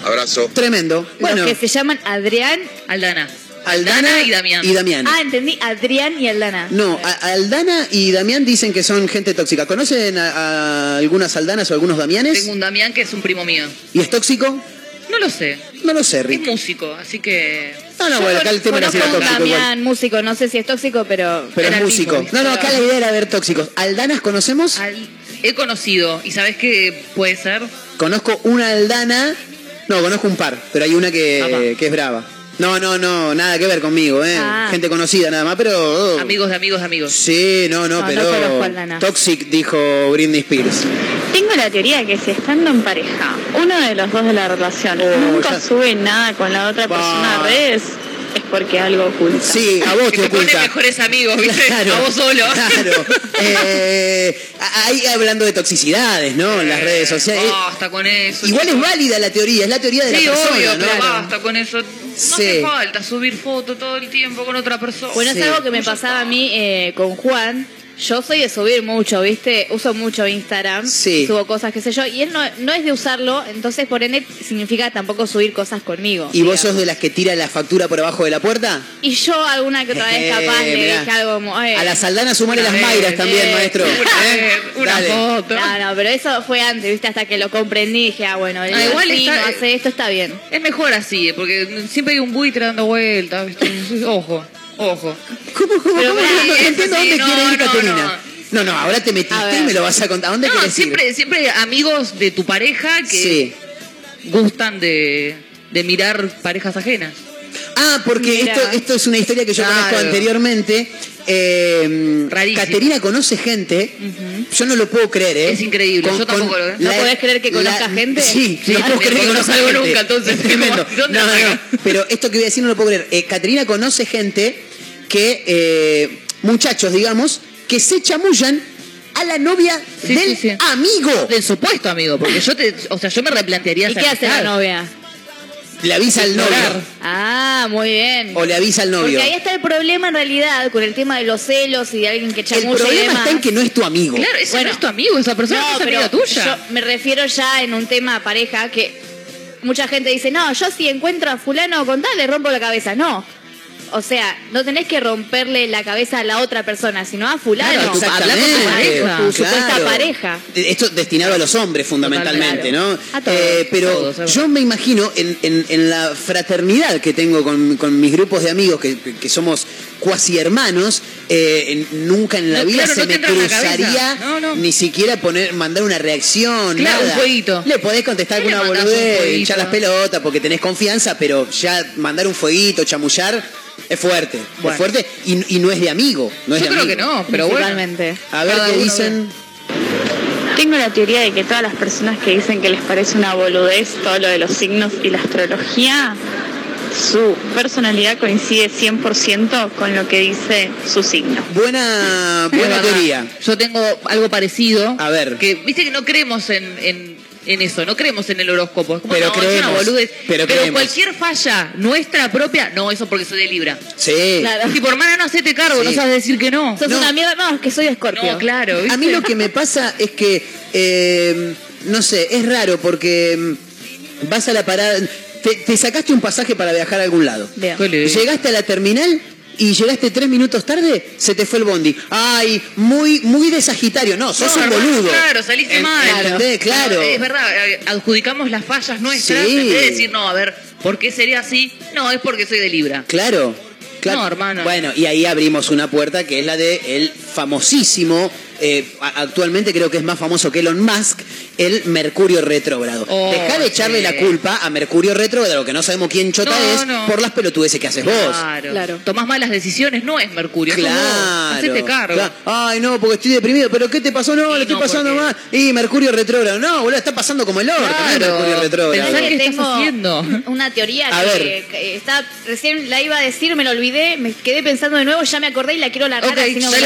G: Abrazo.
B: Tremendo. Bueno,
C: Los que se llaman Adrián.
D: Aldana.
B: Aldana
D: y Damián.
B: Y Damián.
C: Ah, entendí, Adrián y Aldana.
B: No, a- Aldana y Damián dicen que son gente tóxica. ¿Conocen a, a algunas Aldanas o algunos Damianes?
D: Tengo un Damián que es un primo mío.
B: ¿Y es tóxico?
D: No lo sé.
B: No lo sé,
D: Es
B: Rick.
D: músico, así que.
B: No, no, bueno, acá el tema era si era
C: conozco un
B: tóxico igual.
C: Damián, músico, no sé si es tóxico, pero...
B: Pero es
D: Era
B: músico. No, no, acá la idea era ver tóxicos. ¿Aldanas conocemos?
D: Al- He conocido, ¿y sabes qué puede ser?
B: Conozco una Aldana. No, conozco un par, pero hay una que es brava. No, no, no, nada que ver conmigo, ¿eh?
C: Ah.
B: Gente conocida nada más, pero. oh.
D: Amigos de amigos de amigos.
B: Sí, no, no,
C: No, no
B: pero.
C: conozco a Aldana.
B: Toxic, dijo Britney Spears.
H: Tengo la teoría de que si estando en pareja, uno de los dos de la relación
B: Oh,
H: nunca
B: ya-
H: sube nada con la otra persona a redes, es porque algo oculta.
B: Sí, a vos
D: Que
B: te
D: te pone
B: oculta.
D: mejores amigos, ¿viste?
B: Claro,
D: a vos solo.
B: Claro. Eh, ahí hablando de toxicidades, ¿no? En las redes sociales. Eh,
D: Basta con eso.
B: Igual es válida la teoría, es la teoría de
D: Sí,
B: la persona,
D: obvio,
B: ¿no?
D: pero basta con eso. No
B: Sí.
D: hace falta subir fotos todo el tiempo con otra persona.
C: Bueno,
B: Sí.
C: es algo que me pasaba a mí eh, con Juan. Yo soy de subir mucho, ¿viste? Uso mucho Instagram.
B: Sí.
C: Subo cosas, qué sé yo. Y él no, no es de usarlo, entonces por ende significa tampoco subir cosas conmigo.
B: ¿Y vos sos de las que tira la factura por abajo de la puerta?
C: Y yo alguna que otra vez
B: Eh,
C: capaz le
B: mirá.
C: dije algo como... eh,
B: A las aldanas sumale
D: Una
B: las Mayras también,
C: eh,
B: maestro.
D: una
B: ¿Eh?
D: foto.
C: No, no, pero eso fue antes, ¿viste? Hasta que lo comprendí dije, ah, bueno,
D: Ah, igual
C: vecino
D: está-
C: hace esto, está bien.
D: Es mejor así, porque siempre hay un buitre dando vueltas. ¿viste? Ojo, ojo.
B: ¿Cómo, cómo,
C: Pero
B: cómo? No, no entiendo
D: sí,
B: dónde
D: no,
B: quiere ir
D: no,
B: Caterina. No, no, ahora te metiste y me lo vas a contar. ¿A dónde
D: No,
B: quieres ir?
D: siempre, siempre amigos de tu pareja que
B: Sí.
D: gustan de, de mirar parejas ajenas.
B: Ah, porque esto, esto es una historia que yo
D: Claro.
B: conozco anteriormente. Eh. Caterina conoce gente. Yo no lo puedo creer, ¿eh?
D: Es increíble, yo tampoco lo-
C: ¿No podés creer que conozca gente?
B: Sí,
D: Sí,
B: no puedo creer que
D: no
B: conozca
D: salgo
B: gente.
D: nunca, entonces,
B: Es tremendo.
D: ¿dónde
B: No, no,
D: saca?
B: Pero esto que voy a decir no lo puedo creer. Eh, Caterina conoce gente que, eh, muchachos, digamos, que se chamullan a la novia
D: Sí,
B: del
D: sí, sí.
B: amigo.
D: Del supuesto amigo, porque yo te, o sea, yo me replantearía
C: ¿Y qué hace la novia?
B: Le avisa al novio.
C: Ah, muy bien.
B: O le avisa al novio.
C: Porque ahí está el problema en realidad con el tema de los celos y de alguien que
B: El
C: chamulla y
B: problema
C: demás.
B: está en que no es tu amigo.
D: Claro, ese
C: Bueno.
D: no es tu amigo, esa persona no, es amiga tuya.
C: Yo me refiero ya en un tema pareja que mucha gente dice, no, yo si encuentro a fulano con tal le rompo la cabeza. No. O sea, no tenés que romperle la cabeza a la otra persona, sino a fulano.
D: Claro, tu- habla con tu pareja.
C: Tu supuesta pareja.
B: Esto destinado a los hombres fundamentalmente. ¿no?
C: A todos,
B: Eh, pero
D: todos,
B: yo me imagino en, en- en la fraternidad que tengo con, con mis grupos de amigos, que, que somos cuasi hermanos, eh, nunca en la
D: No,
B: vida
D: claro,
B: se
D: no
B: me cruzaría.
D: No,
B: ni siquiera poner, mandar una reacción,
D: Claro,
B: nada.
D: un jueguito.
B: Le podés contestar
D: ¿Qué
B: con una
D: le mandás un
B: boludez, hinchar las pelotas porque tenés confianza, pero ya mandar un fueguito, chamullar, es fuerte.
D: Bueno.
B: Es fuerte y, y no es de amigo. No es
D: yo
B: de
D: creo
B: amigo.
D: que no, pero bueno.
B: A ver
D: Cada
B: qué dicen.
H: Tengo la teoría de que todas las personas que dicen que les parece una boludez todo lo de los signos y la astrología, su personalidad coincide 100% con lo que dice su signo.
B: Buena, buena teoría.
D: Yo tengo algo parecido.
B: A ver.
D: Que viste que no creemos en, en, en eso, no creemos en el horóscopo. Es como,
B: Pero
D: no, es una
B: creemos,
D: boludez.
B: pero creemos.
D: cualquier falla nuestra propia, no, eso porque soy de Libra.
B: Sí.
C: Claro.
D: Si por hermana no hacete cargo,
B: Sí.
D: no sabes decir que no.
C: Sos
B: No.
C: una mierda, no, es que soy de Escorpio.
D: No, claro. ¿viste?
B: A mí lo que me pasa es que, eh, no sé, es raro porque mm, vas a la parada, te, te sacaste un pasaje para viajar a algún lado.
C: Bien.
D: ¿Qué le-
B: Llegaste a la terminal y llegaste tres minutos tarde, se te fue el bondi. Ay, muy, muy de Sagitario. No, sos
D: No,
B: un boludo.
D: Claro, saliste
B: En-
D: mal.
B: ¿entendés? Claro.
D: Es verdad, eh, adjudicamos las fallas nuestras.
B: Sí.
D: En vez de decir, no, a ver, ¿por qué sería así? No, es porque soy de Libra.
B: Claro. claro.
D: No, hermano.
B: Bueno, y ahí abrimos una puerta que es la de el famosísimo, eh, actualmente creo que es más famoso que Elon Musk, el Mercurio retrógrado.
D: Oh,
B: Deja de echarle
D: sí.
B: la culpa a Mercurio retrógrado, que no sabemos quién chota
D: No,
B: es,
D: no.
B: por las pelotudeces que haces vos.
D: Claro.
C: Claro.
D: Tomás malas decisiones, no es Mercurio.
B: Claro.
D: Hacete cargo.
B: claro. Ay, no, porque estoy deprimido. ¿Pero qué te pasó? No, le estoy
D: no,
B: pasando
D: porque-
B: mal. Y Mercurio retrógrado. No, boludo, está pasando como el orto. no es
D: Claro.
B: Mercurio retrógrado.
D: Pensá
C: ¿Sabés
D: ¿qué
C: que
D: estás
C: tengo
D: haciendo?
C: una teoría
B: A
C: que,
B: ver.
C: está recién la iba a decir, me lo olvidé, me quedé pensando de nuevo, ya me acordé y la quiero largar
D: Ok,
C: así no la-
B: Es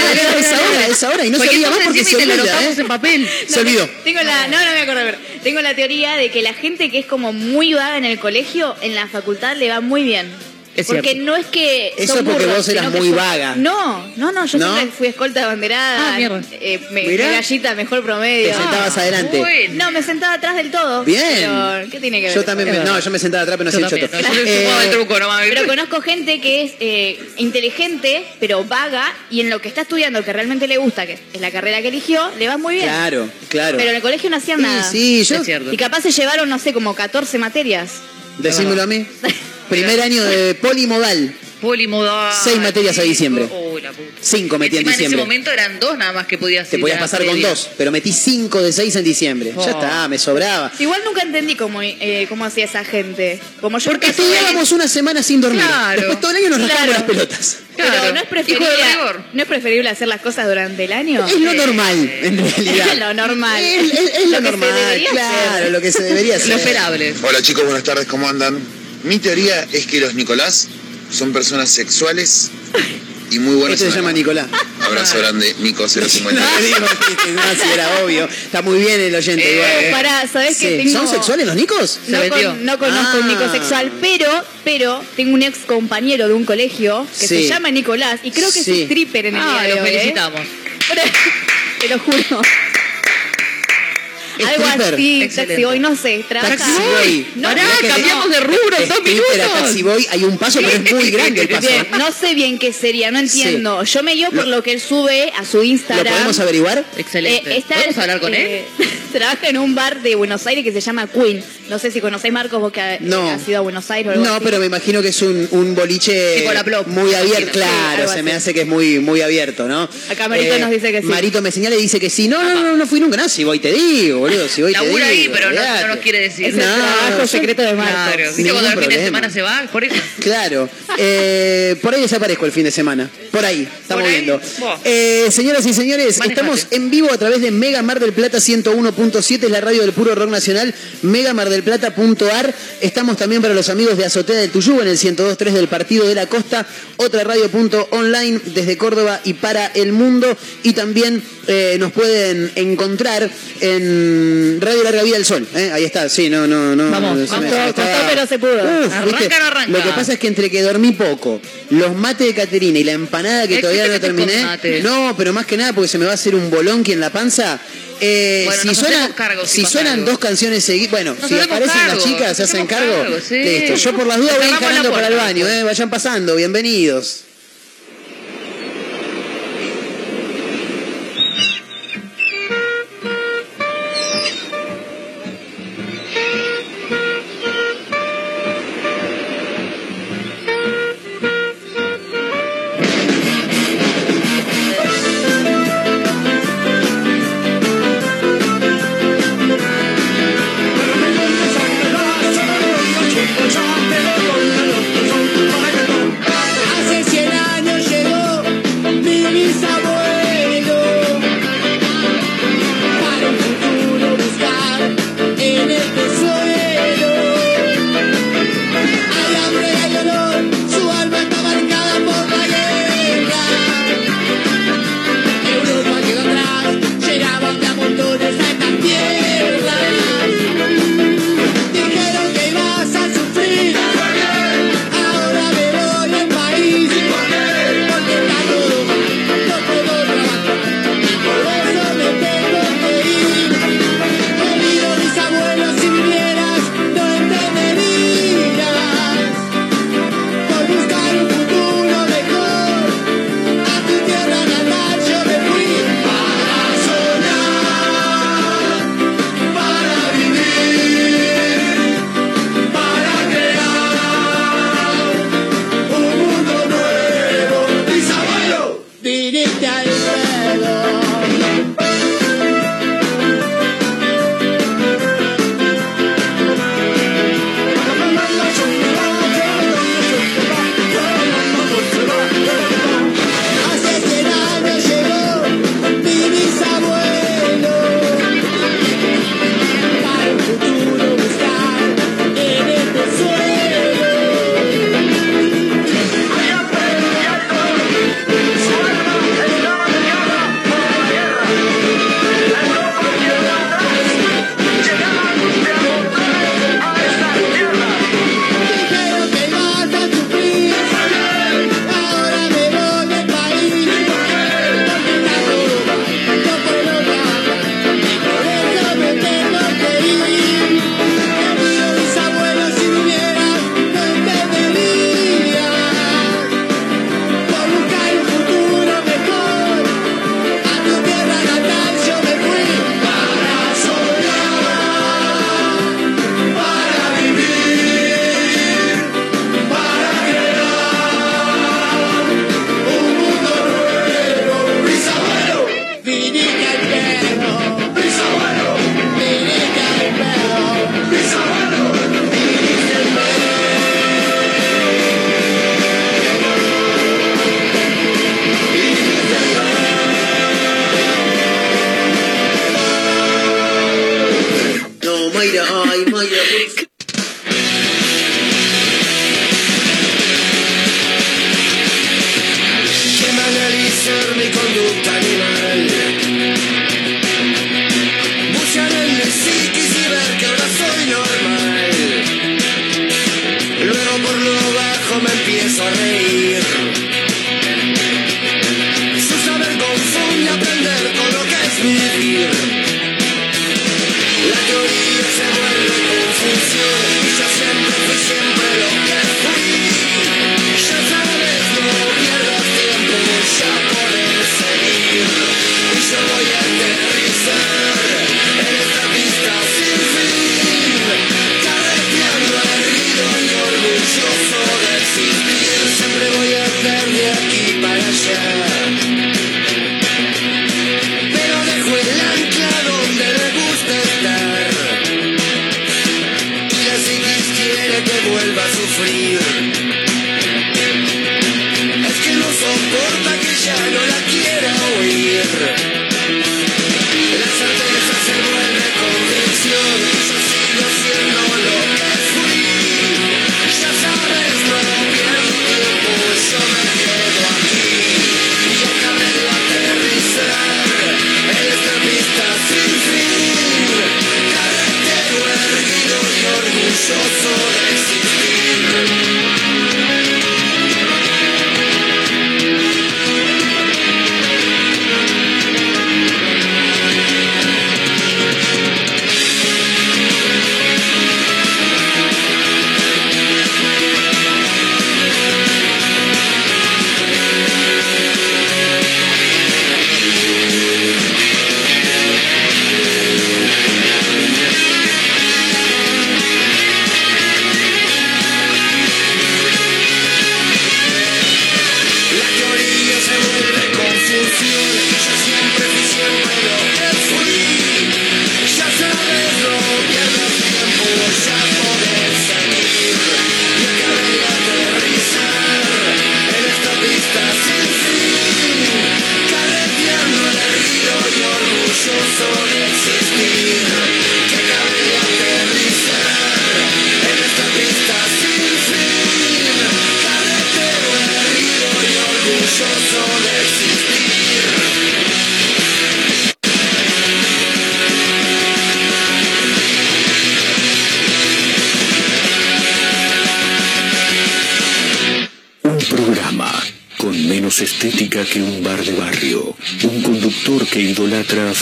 B: ahora, es ahora, y no se olvida más porque se olvida, ¿eh?
D: en papel.
B: Se olvidó.
C: Tengo la, Tengo la teoría de que la gente que es como muy vaga en el colegio, en la facultad le va muy bien.
D: Es
C: porque
D: cierto.
C: no es que.
B: Eso
C: son
B: porque
C: burros,
B: vos eras muy
C: son-
B: vaga.
C: No, no, no. Yo
B: ¿No?
C: siempre fui escolta abanderada.
D: Ah, mierda.
C: eh, me, medallita, mejor promedio.
B: Te sentabas
D: Ah,
B: adelante.
D: bueno.
C: No, me sentaba atrás del todo.
B: Bien.
C: Pero, ¿qué tiene que ver?
B: Yo también, me- no, yo me sentaba atrás, pero no soy choto.
D: No, yo soy
B: Eh,
D: de truco, no mames.
C: Pero conozco gente que es eh, inteligente, pero vaga, y en lo que está estudiando, que realmente le gusta, que es la carrera que eligió, le va muy bien.
B: Claro, claro.
C: Pero en el colegio no hacían
B: Sí,
C: nada.
B: sí, yo.
D: Es cierto.
C: Y capaz se llevaron, no sé, como 14 materias.
B: Decímelo a mí. Primer año de polimodal.
D: Polimodal.
B: Seis materias a diciembre.
D: La puta.
B: Cinco metí en diciembre.
D: En ese momento eran dos nada más que podías
B: Te podías pasar con dos, pero metí cinco de seis en diciembre.
D: Oh.
B: Ya está, me sobraba.
C: Igual nunca entendí cómo, eh, cómo hacía esa gente. Como yo
B: Porque estudiábamos una semana sin dormir.
D: Claro.
B: Después todo el año nos rascamos
C: Claro.
B: las pelotas.
C: Pero
D: Claro.
C: no es preferible. No es preferible hacer las cosas durante el año.
B: Es lo normal, en realidad.
C: Es lo normal.
B: Es, es- es lo,
C: Lo que se
B: normal, claro,
C: hacer.
B: lo que se debería hacer.
D: Lo esperable.
G: Hola chicos, buenas tardes, ¿cómo andan? Mi teoría es que los Nicolás son personas sexuales y muy buenos.
B: Este se
G: la
B: llama. Nicolás.
G: Abrazo grande, Nico 050.
B: No, digo, sí, no, sí, era obvio. Está muy bien el oyente.
D: Eh,
B: igual, ¿eh?
C: Pará, ¿sabés
B: Sí.
C: que tengo-
B: ¿Son sexuales los nicos?
C: No, con- no conozco un
B: Ah.
C: Nico sexual, pero, pero tengo un ex compañero de un colegio que
B: Sí.
C: se llama Nicolás y creo que
B: Sí.
C: es stripper en el
D: Ah,
C: día de
D: lo
C: hoy, ¿eh?
D: felicitamos.
C: Te lo juro. Algo
B: Stripper.
C: así, taxi boy, no sé, trabaja.
B: Taxi boy.
C: No,
D: Pará, cambiamos
B: de-
D: rubro dos
B: stripper
D: minutos.
B: taxi boy hay un paso, pero es muy grande el paso.
C: Bien, no sé bien qué sería, no entiendo. Yo me guío por lo, que él sube a su
B: ¿Lo
C: Instagram.
B: podemos averiguar?
D: Excelente.
C: Eh, está-
D: ¿Podemos hablar con
C: eh,
D: él?
C: trabaja en un bar de Buenos Aires que se llama Queen. No sé si conocés, Marcos, vos que ha-
B: No.
C: has ido a Buenos Aires o algo
B: No,
C: así.
B: pero me imagino que es un, un boliche
D: Plop.
B: muy abierto.
D: Sí,
B: Claro, se me hace que es muy, muy abierto, ¿no? Eh,
C: Acá Marito nos dice que sí.
B: Marito me señala y dice que sí. No, no, no, no fui nunca. No, si voy te digo, boludo. Si te digo.
D: Ahí, pero no, no nos quiere decir.
C: Es el trabajo
B: yo-
C: secreto de Marcos.
D: Claro. ¿Viste cuando el fin de semana se va? Por eso.
B: Claro. Eh, por ahí desaparezco el fin de semana. Por ahí, estamos
D: Por ahí,
B: viendo. Eh, señoras y señores,
D: Manejate.
B: estamos en vivo a través de Mega Mar del Plata 101.7, es la radio del puro rock nacional, megamardelplata.ar. Estamos también para los amigos de Azotea del Tuyú en el 102.3 del Partido de la Costa, otra radio.online desde Córdoba y para el mundo. Y también eh, nos pueden encontrar en Radio Larga Vida del Sol. ¿eh? Ahí está, sí, no, no, no.
D: Vamos,
B: se
D: vamos.
C: Costó, pero se pudo.
B: Uf,
D: Arranca,
B: ¿viste?
D: no arranca.
B: Lo que pasa es que entre que dormí poco, los mates de Caterina y la empanada que todavía
D: ¿qué
B: no terminé. No, pero más que nada porque se me va a hacer un bolonqui en la panza. Eh,
D: Bueno,
B: si suena-
D: si
B: suenan dos canciones seguidas, bueno,
D: Nos
B: si aparecen las chicas, se hacen cargo.
D: cargo, sí.
B: Listo, yo por las dudas voy encarando para el baño, eh, vayan pasando, bienvenidos.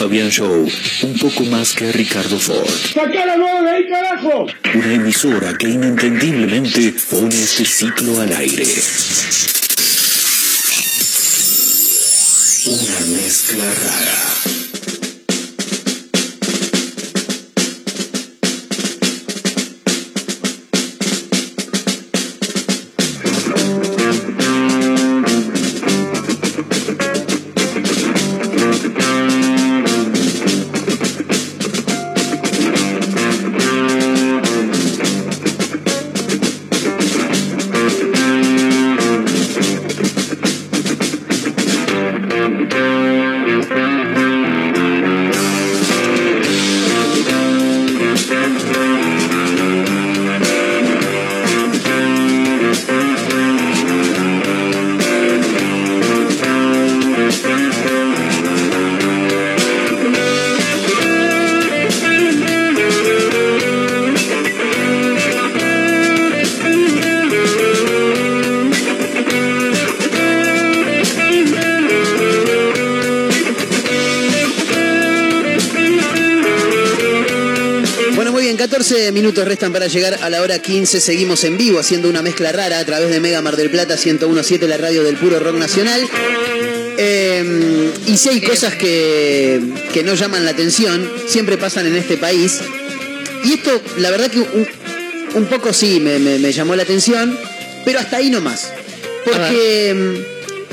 I: Fabián Show un poco más que Ricardo Ford.
J: de ahí, carajo!
I: Una emisora que inentendiblemente pone este ciclo al aire. Una mezcla rara.
B: 14 minutos restan para llegar a la hora 15. Seguimos en vivo haciendo una mezcla rara a través de Mega Mar del Plata 1017, la radio del puro rock nacional. Eh, y si hay cosas que, que no llaman la atención, siempre pasan en este país. Y esto, la verdad que un, un poco sí me, me- me llamó la atención, pero hasta ahí nomás. Porque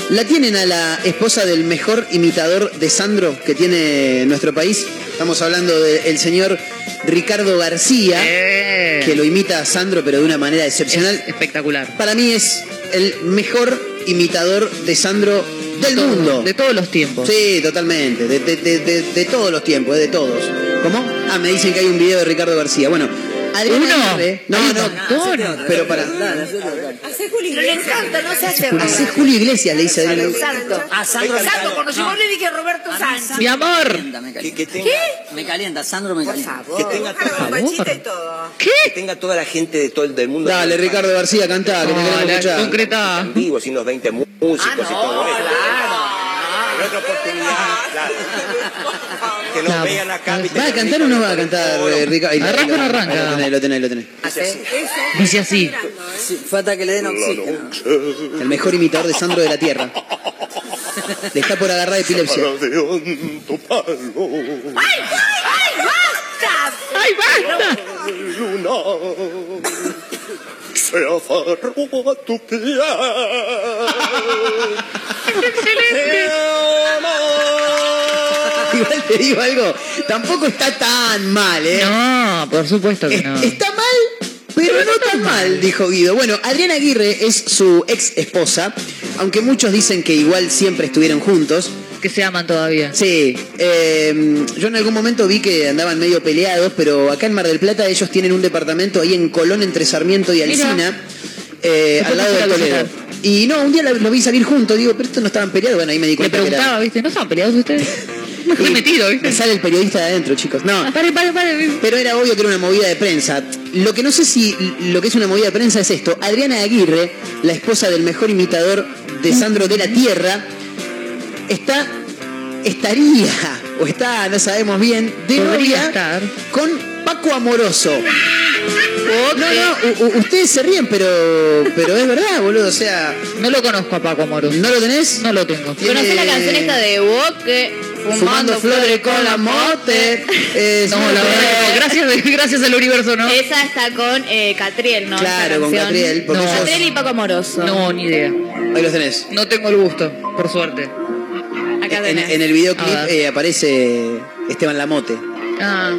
B: mm, la tienen a la esposa del mejor imitador de Sandro que tiene nuestro país. Estamos hablando del señor Ricardo García,
D: Eh.
B: que lo imita a Sandro, pero de una manera excepcional.
D: espectacular.
B: Para mí es el mejor imitador de Sandro del
D: Todo,
B: mundo.
D: De todos los tiempos.
B: Sí, totalmente. De- de- de todos los tiempos, de todos. ¿Cómo? Ah, me dicen que hay un video de Ricardo García. Bueno, Adrián
D: ¿Uno?
B: No,
D: un
B: no.
D: montón.
B: Pero para.
K: Hace Juli No le encanta, no se hace
B: Hace Julio Iglesias, le dice Aguirre.
K: Santo.
L: Ah, Sandro me
K: Santo, cuando llegó
L: No.
K: le dije Roberto Sánchez.
D: Mi amor.
L: Me
M: Que, que tenga,
K: ¿Qué?
L: Me calienta, Sandro me calienta.
M: que tenga toda,
K: Machita y todo.
M: que tenga toda la gente de todo el del mundo.
B: Dale, Ricardo García, cantá, que te queremos
D: concreta.
M: En vivo, sin los 20 mu- músicos y todo eso. En otra oportunidad, claro. Que nos
D: Claro.
M: vean acá.
B: ¿Va a cantar o no va a cantar, eh, Ricardo?
D: ¿Arranca o no arranca?
B: Lo tenés, lo tenés, lo tenés.
D: Dice así.
L: Sí, falta que le den oxígeno.
B: El mejor imitador de Sandro de la Tierra. Le está por agarrar epilepsia.
K: ¡Ay, ay, basta!
D: ¡Ay, basta!
M: luna, se aferró a tu piel.
D: ¡Excelente!
B: Igual te digo algo, tampoco está tan mal, ¿eh?
D: No, por supuesto que no.
B: Está mal, pero no tan mal, dijo Guido. Bueno, Adriana Aguirre es su ex esposa, aunque muchos dicen que igual siempre estuvieron juntos.
D: Que se aman todavía.
B: Sí, eh, yo en algún momento vi que andaban medio peleados, pero acá en Mar del Plata ellos tienen un departamento ahí en Colón entre Sarmiento y
D: Mira.
B: Alsina, eh, al lado de Toledo. Y no, un día lo vi salir juntos, digo, pero estos no estaban peleados, bueno, ahí me di
D: Le
B: cuenta que era...
D: preguntaba, ¿viste? ¿No estaban peleados ustedes? Me fui metido,
B: Me
D: ¿viste?
B: sale el periodista de adentro, chicos. No,
D: Ah, Pare, pare, pare.
B: pero era obvio que era una movida de prensa. Lo que no sé si lo que es una movida de prensa es esto. Adriana Aguirre, la esposa del mejor imitador de Sandro de la Tierra, está, estaría, o está, no sabemos bien, de novia
D: estar.
B: con Paco Amoroso. No, no, u- ustedes se ríen, pero, pero es verdad, boludo. O sea,
D: No lo conozco a Paco Amoroso.
B: ¿no lo tenés?
D: No lo tengo.
B: Tiene-
C: ¿Conoces la canción esta de Boque?
B: Fumando flores con la mote. Eh,
D: No, la verdad, no. gracias, gracias al universo, ¿no?
C: Esa está con eh, Catriel, ¿no?
B: Claro, con. Catriel, porque
D: No.
B: sos-
C: Catriel y Paco Amoroso.
D: No, ni idea.
B: Ahí los tenés.
D: No tengo el gusto, por suerte.
C: Acá
B: En,
C: tenés.
B: en el videoclip
D: ver.
B: eh, aparece Esteban Lamote.
D: Ah,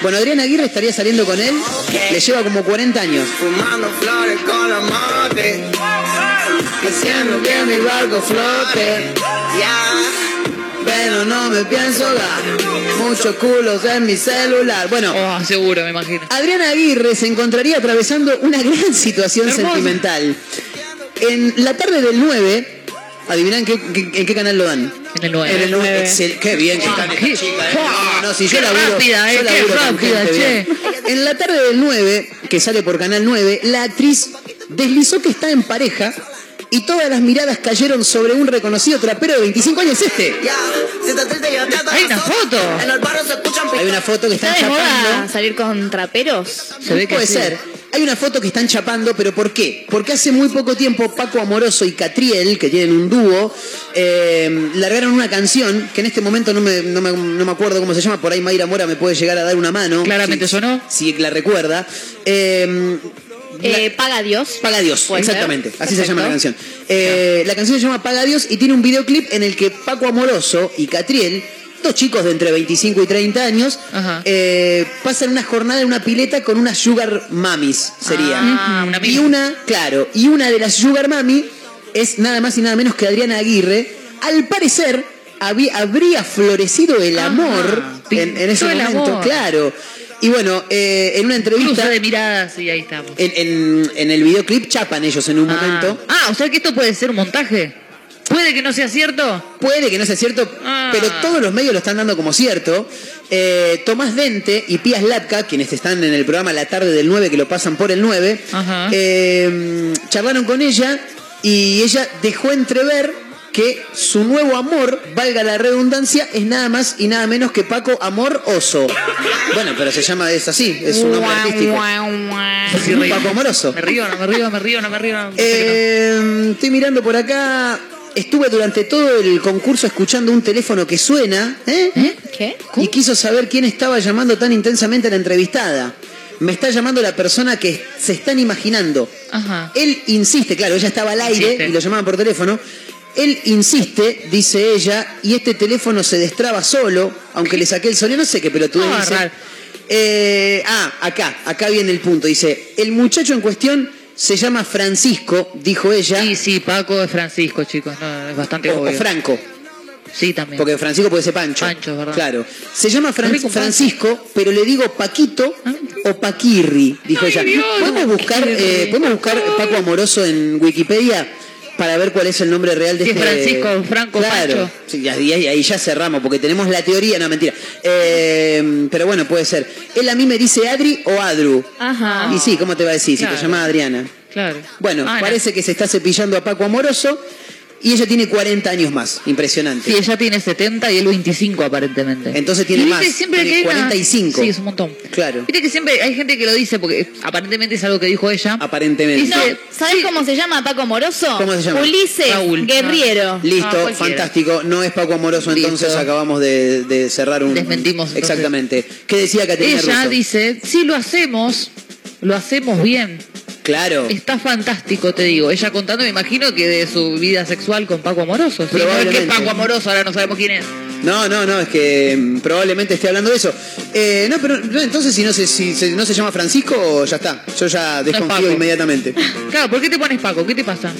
B: Bueno, Adriana Aguirre estaría saliendo con él. Le lleva como 40 años.
N: Fumando flores con la mate.
B: Haciendo que mi barco flote. Pero no me pienso dar. Muchos culos en mi celular. Bueno,
D: oh, seguro, me imagino.
B: Adriana Aguirre se encontraría atravesando una gran situación
D: Hermoso.
B: sentimental. En la tarde del 9, adivinan qué, qué- en qué canal lo dan.
D: En el 9.
B: En el 9. Excel- Qué bien que
D: Ah,
B: están estas chicas. eh. No, no, si yo
D: Qué
B: laburo,
D: rápida, eh,
B: yo
D: qué rápida, che.
B: bien. En la tarde del 9, que sale por Canal 9, la actriz deslizó que está en pareja y todas las miradas cayeron sobre un reconocido trapero de 25 años este.
D: Hay una foto.
B: Hay una foto que
C: ¿Está
B: están
C: de
B: chapando.
C: moda salir con traperos?
D: Se ve que
B: Puede
D: sí.
B: ser. Hay una foto que están chapando, pero ¿por qué? Porque hace muy poco tiempo Paco Amoroso y Catriel, que tienen un dúo, eh, largaron una canción que en este momento no me, no, me, no me acuerdo cómo se llama, por ahí Mayra Mora me puede llegar a dar una mano.
D: Claramente
B: si,
D: sonó.
B: Si la recuerda. Eh,
C: Eh, Paga Dios.
B: Paga Dios, exactamente. Así se llama la canción. Eh, la canción se llama Paga Dios y tiene un videoclip en el que Paco Amoroso y Catriel, dos chicos de entre 25 y 30 años, eh, pasan una jornada en una pileta con unas sugar mamis, sería.
D: Ah, una
B: y una, claro, y una de las sugar mami es nada más y nada menos que Adriana Aguirre. Al parecer, había- habría florecido el
D: Ajá.
B: amor en, en ese momento, claro. Y bueno, eh, en una entrevista...
D: Cruce de miradas y ahí estamos.
B: En, en- en el videoclip chapan ellos en un momento.
D: Ah, o sea que esto puede ser un montaje. Puede que no sea cierto.
B: Puede que no sea cierto,
D: Ah.
B: pero todos los medios lo están dando como cierto. Eh, Tomás Dente y Pías Latka, quienes están en el programa La Tarde del 9, que lo pasan por el 9,
D: Ajá.
B: eh, charlaron con ella y ella dejó entrever que su nuevo amor, valga la redundancia, es nada más y nada menos que Paco Amor Oso. Bueno, pero se llama es así, es un nombre artístico.
D: Sí.
B: Paco Amoroso.
D: Me río, no me río, me río, no me río. no-
B: Eh, estoy mirando por acá. Estuve durante todo el concurso escuchando un teléfono que suena, ¿eh?
C: ¿Qué?
B: Y quiso saber quién estaba llamando tan intensamente a la entrevistada. Me está llamando la persona que se están imaginando.
D: Ajá.
B: Él insiste, claro, ella estaba al aire
D: Insiste.
B: y lo llamaban por teléfono. Él insiste, dice ella, y este teléfono se destraba solo, aunque le saqué el sonido, no sé qué pelotudez
D: Ah,
B: dice.
D: raro.
B: Eh, ah, acá, acá viene el punto. Dice, el muchacho en cuestión se llama Francisco, dijo ella,
D: Sí, sí, Paco es Francisco, chicos. No, es bastante
B: o, o. Franco,
D: Sí, también.
B: porque Francisco puede ser Pancho.
D: Pancho, ¿verdad?
B: Claro. Se llama Fran-. Francisco, pero le digo Paquito o Paquirri, dijo
D: Ay,
B: ella.
D: Dios,
B: ¿Podemos buscar, eh, ¿Podemos buscar Paco Amoroso en Wikipedia? Para ver cuál es el nombre real de
D: Sí,
B: este...
D: Francisco, Franco,
B: claro.
D: Pancho.
B: Sí, y ahí, ahí ya cerramos, porque tenemos la teoría, no, mentira. Eh, pero bueno, puede ser. Él a mí me dice Adri o Adru.
C: Ajá.
B: Y sí, ¿cómo te va a decir? Si te llama Adriana.
D: Claro.
B: Bueno,
D: no.
B: parece que se está cepillando a Paco Amoroso y ella tiene 40 años más. Impresionante.
D: Sí, ella tiene 70 y él 25 aparentemente.
B: Entonces tiene más,
D: Siempre
B: tiene
D: que hay una-
B: 45.
D: Sí, es un montón.
B: Claro.
D: Viste que siempre hay gente que lo dice porque aparentemente es algo que dijo ella.
B: Aparentemente.
D: Dice-
C: No, ¿Sabes cómo se llama Paco Moroso?
B: ¿Cómo se llama?
C: Ulises
D: Raúl.
C: Guerriero.
B: Listo,
D: Ah, cualquiera.
B: fantástico. No es Paco Amoroso,
D: Listo.
B: entonces acabamos de, de cerrar un.
D: Desmentimos, entonces.
B: Exactamente. ¿Qué decía Caterina
D: Ella
B: Russo?
D: dice, si lo hacemos, lo hacemos bien.
B: Claro.
D: Está fantástico, te digo. Ella contando, me imagino que de su vida sexual con Paco Amoroso. Sí, no es que. Paco Amoroso, ahora no sabemos quién es.
B: No, no, no, es que mm, probablemente esté hablando de eso. Eh, no, pero no, entonces si no se, si se- no se llama Francisco, ya está. Yo ya desconfío inmediatamente.
D: Claro, ¿por qué te pones Paco? ¿Qué te pasa?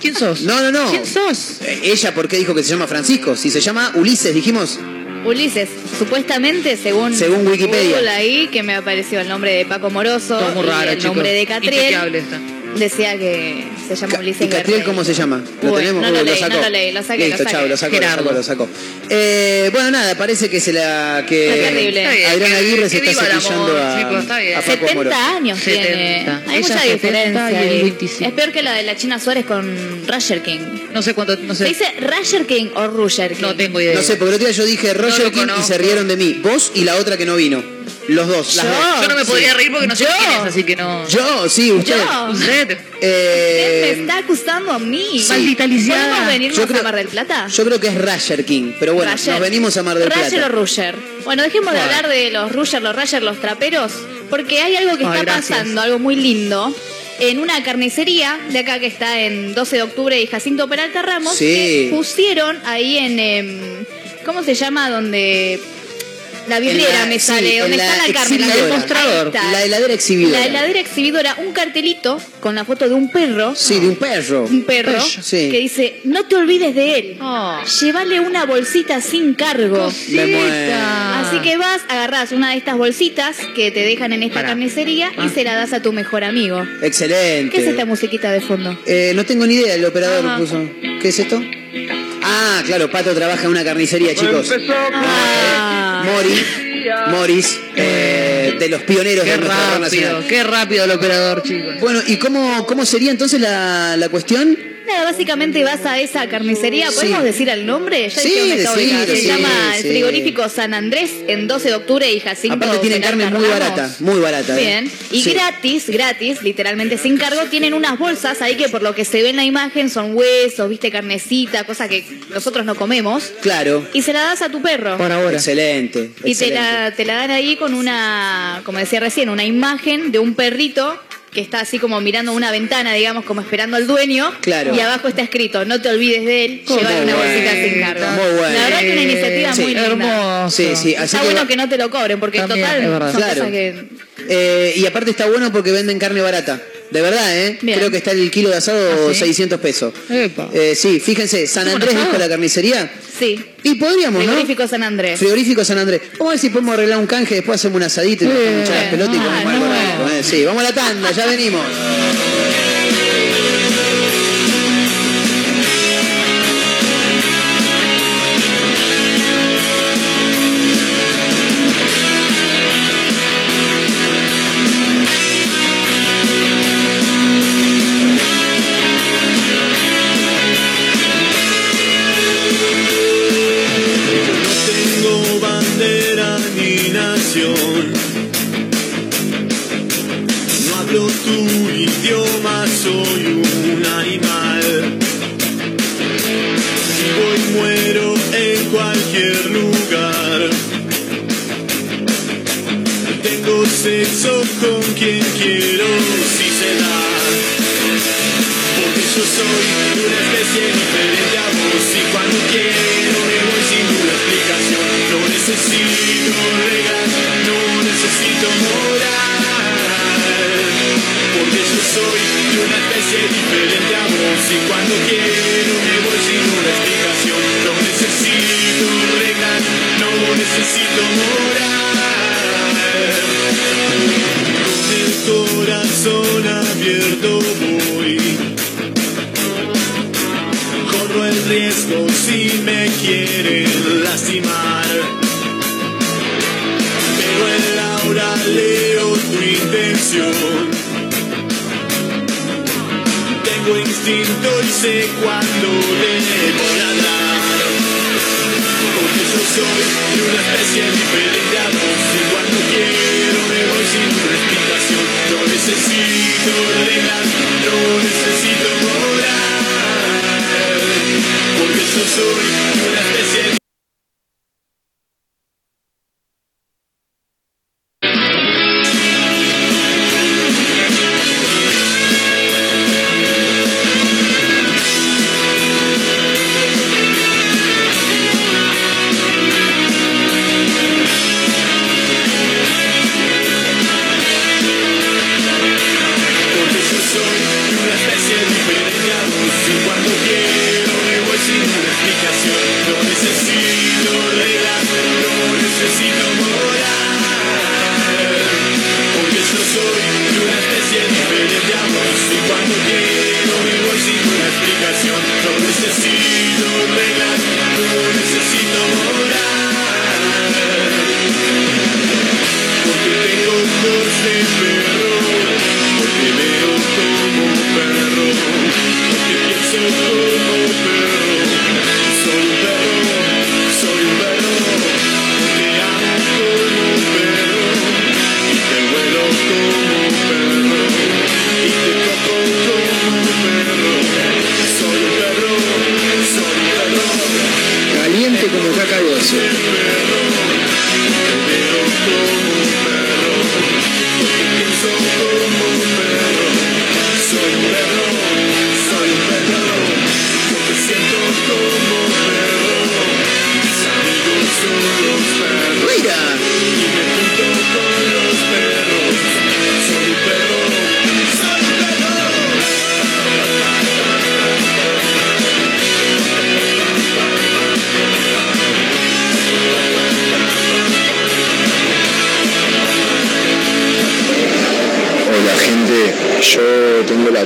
D: ¿Quién sos?
B: No, no, no.
D: ¿Quién sos?
B: Eh, Ella, ¿por qué dijo que se llama Francisco? Si se llama Ulises, dijimos.
C: Ulises, supuestamente, según,
B: Según Wikipedia.
C: Google ahí, que me apareció el nombre de Paco Moroso
D: Todo muy
C: y
D: raro,
C: el
D: chicos.
C: nombre de Catriel,
D: está.
C: Decía que se llama Ulises
B: ¿Y Catriel cómo se llama? ¿Lo
C: Uy,
B: tenemos?
C: no
B: Uy,
C: lo leí,
B: sacó.
C: no lo leí, lo saqué,
B: Listo,
C: lo saqué.
B: chao, lo sacó, lo
D: Gerardo.
B: sacó, lo sacó. Eh, bueno, nada, parece que se la... que
C: Está terrible. Está
D: bien,
B: Adriana
D: que-
B: Aguirre se
D: que
B: está
D: viva el
B: cepillando
D: amor,
B: a,
D: chicos, está bien.
B: a Paco Amoroso.
C: 70 años
D: 70.
C: tiene. Hay
D: Ella
C: mucha
D: 70
C: diferencia.
D: y él
C: ahí.
D: 25.
C: Es peor que la de la China Suárez con Roger King.
D: No sé cuánto, no
C: ¿Se
D: sé.
C: dice Roger King o Roger King?
D: No tengo idea.
B: No sé, porque el otro día yo dije Roger
D: lo
B: King y
D: conozco.
B: se rieron de mí. Vos y la otra que no vino. Los dos, las
C: Yo.
B: dos.
D: Yo no me
B: Sí.
D: podría reír porque no sé quién es, así que no.
B: Yo, sí, usted.
C: Yo.
D: Usted.
B: Eh,
C: Usted me está acusando a mí.
D: Maldita lisiada.
C: ¿Podemos venirnos
B: Yo creo-
C: a Mar del Plata?
B: Yo creo que es Roger King, pero bueno, nos venimos a Mar del Plata.
C: o Rusher. Bueno, dejemos de hablar de los Rusher, los Roger, los traperos, porque hay algo que
D: Ay,
C: está
D: gracias.
C: pasando, algo muy lindo. En una carnicería de acá que está en 12 de octubre y Jacinto Peralta Ramos,
B: Sí.
C: que pusieron ahí en. em, ¿Cómo se llama? Donde. La vidriera
B: la-
C: me
B: sí,
C: sale,
B: en
C: donde
B: la
C: está la carne, la. Ahí está.
B: La heladera exhibidora.
C: La heladera exhibidora, un cartelito con la foto de un perro.
B: Sí, de un perro.
C: Un perro
B: Sí.
C: que dice, no te olvides de él.
D: Oh.
C: Llévale una bolsita sin cargo. Así que vas, agarrás una de estas bolsitas que te dejan en esta
D: Pará.
C: carnicería y
D: Ah.
C: se la das a tu mejor amigo.
B: Excelente.
C: ¿Qué es esta musiquita de fondo?
B: Eh, no tengo ni idea, el operador
C: Ajá.
B: puso. ¿Qué es esto? Ah, claro, Pato trabaja en una carnicería, chicos.
C: Ah.
B: Morris, Morris, eh,
O: de los pioneros
D: Qué
O: de nuestra red
D: rápido,
O: nacional.
D: qué rápido el operador, chicos.
O: Bueno, ¿y cómo, cómo sería entonces la, la cuestión?
C: Nada, básicamente vas a esa carnicería. ¿Podemos
O: Sí.
C: decir el nombre? Ya
O: Sí,
C: dije ubicada. Se
O: sí,
C: llama
O: sí.
C: el frigorífico San Andrés en 12 de octubre y Jacinto.
O: Aparte tienen carne muy
C: Ramos.
O: barata, muy barata. ¿eh?
C: Bien. Y
O: Sí.
C: gratis, gratis, literalmente sin cargo, tienen unas bolsas ahí que por lo que se ve en la imagen son huesos, viste, carnecita, cosas que nosotros no comemos.
O: Claro.
C: Y se la das a tu perro.
O: Excelente.
C: Y te
O: excelente.
C: la, te la dan ahí con una, como decía recién, una imagen de un perrito que está así como mirando una ventana, digamos, como esperando al dueño.
O: Claro.
C: Y abajo está escrito, no te olvides de él, llevar una
O: bueno.
C: bolsita sin cargo.
O: Muy bueno.
C: La verdad que una iniciativa
O: Sí.
C: muy linda.
D: Hermoso.
O: Sí, sí. así
C: Está
O: que
C: bueno
O: va-
C: que no te lo cobren, porque
D: También,
C: total son
O: Claro.
C: cosas que...
O: Eh, y aparte está bueno porque venden carne barata. De verdad, ¿eh?
C: Bien.
O: Creo que está el kilo de asado
D: ¿Ah, sí?
O: 600 pesos.
D: Epa.
O: Eh, sí, fíjense, San Andrés dijo la carnicería.
C: Sí.
O: Y podríamos, ¿no?
C: Frigorífico San Andrés.
O: Frigorífico San Andrés. Vamos a ver si podemos arreglar un canje, después hacemos un asadito y nos echamos las pelotas y
C: ah,
O: comemos algo
C: no.
O: rico, ¿eh? Sí, vamos a la tanda, ya venimos.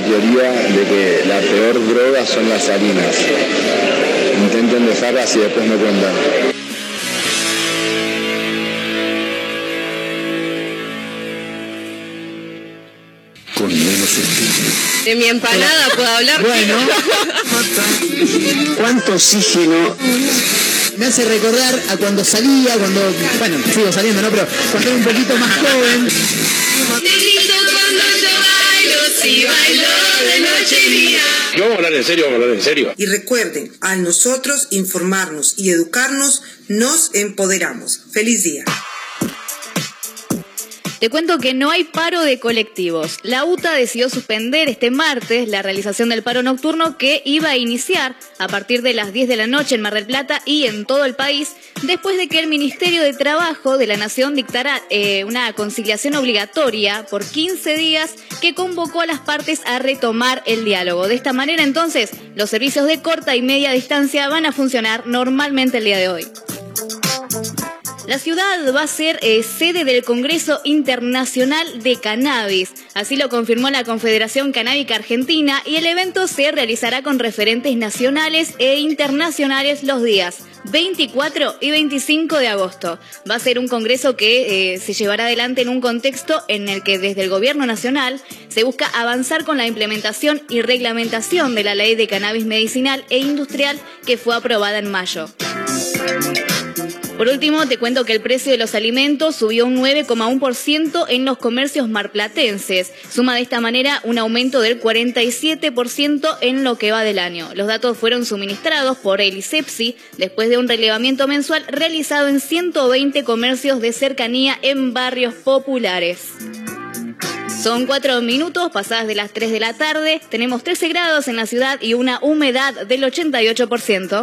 P: teoría de que la peor droga son las harinas. Intenten dejarlas y después me cuentan.
D: Con menos de mi empanada puedo hablar.
B: Bueno,
I: ¿cuánto oxígeno?
B: Me hace recordar a cuando salía, cuando, bueno, sigo saliendo, ¿no? Pero cuando era un poquito más joven.
M: No vamos a hablar en serio, vamos a hablar en serio.
Q: Y recuerden, al nosotros informarnos y educarnos, nos empoderamos. Feliz día.
C: Te cuento que no hay paro de colectivos. La UTA decidió suspender este martes la realización del paro nocturno que iba a iniciar a partir de las 10 de la noche en Mar del Plata y en todo el país, después de que el Ministerio de Trabajo de la Nación dictara eh, una conciliación obligatoria por 15 días que convocó a las partes a retomar el diálogo. De esta manera, entonces, los servicios de corta y media distancia van a funcionar normalmente el día de hoy. La ciudad va a ser eh, sede del Congreso Internacional de Cannabis. Así lo confirmó la Confederación Canábica Argentina y el evento se realizará con referentes nacionales e internacionales los días 24 y 25 de agosto. Va a ser un congreso que eh, se llevará adelante en un contexto en el que desde el Gobierno Nacional se busca avanzar con la implementación y reglamentación de la ley de cannabis medicinal e industrial que fue aprobada en mayo. Por último, te cuento que el precio de los alimentos subió un 9,1% en los comercios marplatenses. Suma de esta manera un aumento del 47% en lo que va del año. Los datos fueron suministrados por el ISEPSI después de un relevamiento mensual realizado en 120 comercios de cercanía en barrios populares. Son cuatro minutos pasadas de las 3 de la tarde. Tenemos 13 grados en la ciudad y una humedad del 88%.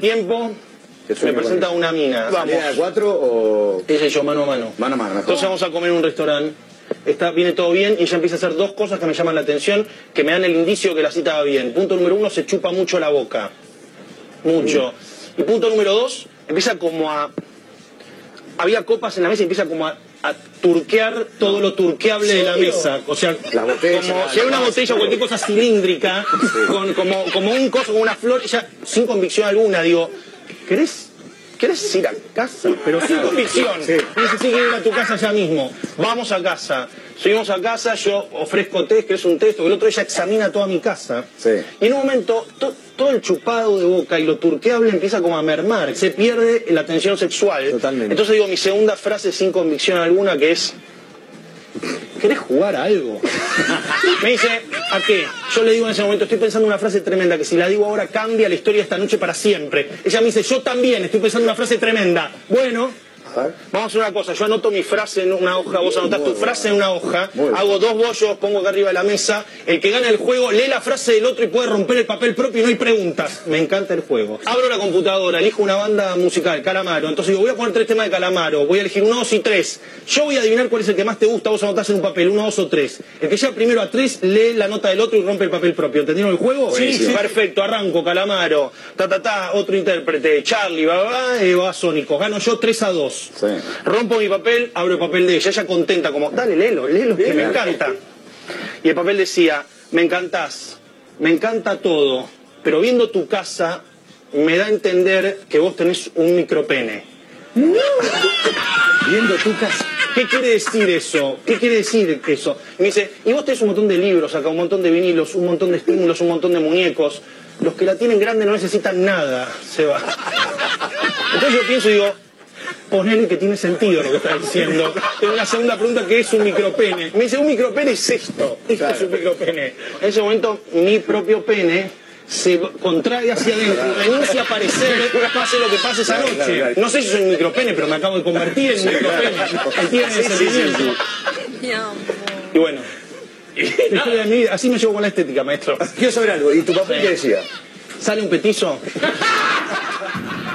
R: Tiempo
M: ¿Qué
R: me presenta una mina.
M: ¿Salida de cuatro o...?
R: Ella y yo mano a mano.
M: Mano a mano, mejor.
R: Entonces vamos a comer en un restaurante. Está, viene todo bien y ella empieza a hacer dos cosas que me llaman la atención, que me dan el indicio que la cita va bien. Punto número uno, se chupa mucho la boca. Mucho. Y punto número dos, empieza como a... Había copas en la mesa y empieza como a, a turquear todo lo turqueable de la mesa. O sea, como si hay una botella o cualquier cosa cilíndrica, con, como, como un coso, como una flor, ella sin convicción alguna, digo, ¿querés ¿Querés ir a casa? Pero sin convicción.
M: Sí.
R: Dice, sí, quiero ir a tu casa ya mismo. Vamos a casa. Subimos a casa, yo ofrezco test, que es un test, que el otro ella examina toda mi casa.
M: Sí.
R: Y en un momento, to- todo el chupado de boca y lo turqueable empieza como a mermar. Se pierde la tensión sexual.
M: Totalmente.
R: Entonces digo mi segunda frase sin convicción alguna, que es... ¿Querés jugar a algo? Me dice, ¿a qué? Yo le digo en ese momento, estoy pensando una frase tremenda, que si la digo ahora cambia la historia de esta noche para siempre. Ella me dice, yo también estoy pensando una frase tremenda. Bueno, vamos a hacer una cosa, yo anoto mi frase en una hoja, vos anotás tu frase en una hoja, hago dos bollos, pongo acá arriba de la mesa, el que gana el juego lee la frase del otro y puede romper el papel propio y no hay preguntas. Me encanta el juego. Abro la computadora, elijo una banda musical, Calamaro, entonces digo, voy a poner tres temas de Calamaro, voy a elegir uno, dos y tres. Yo voy a adivinar cuál es el que más te gusta, vos anotás en un papel, uno, dos o tres. El que llega primero a tres, lee la nota del otro y rompe el papel propio. ¿Entendieron el juego?
M: Buenísimo.
R: Perfecto, arranco, Calamaro, ta ta ta, otro intérprete, Charlie, va, va, eh, va, Sónico. Gano yo 3 a 2.
M: Sí.
R: Rompo mi papel, abro el papel de ella, ella contenta, como, dale, léelo, léelo, que me encanta. Y el papel decía, me encantás, me encanta todo, pero viendo tu casa me da a entender que vos tenés un micropene.
M: Viendo tu casa.
R: ¿Qué quiere decir eso? ¿Qué quiere decir eso? Y me dice, y vos tenés un montón de libros acá, un montón de vinilos, un montón de estímulos, un montón de muñecos. Los que la tienen grande no necesitan nada, se va. Entonces yo pienso y digo, ponele que tiene sentido lo que está diciendo. Tengo una segunda pregunta que es un micropene. Me dice, un micropene es esto. Esto es un micropene. En ese momento, mi propio pene se contrae hacia adentro, renuncia a aparecer, pase lo que pase esa noche. No sé si soy un micropene, pero me acabo de convertir en un micropene. Entienden el
M: Sí, sí, sí,
R: sentimiento. Y bueno, de así me llevo con la estética, maestro.
M: Quiero saber algo. ¿Y tu papel qué decía?
R: ¿Sale un petizo?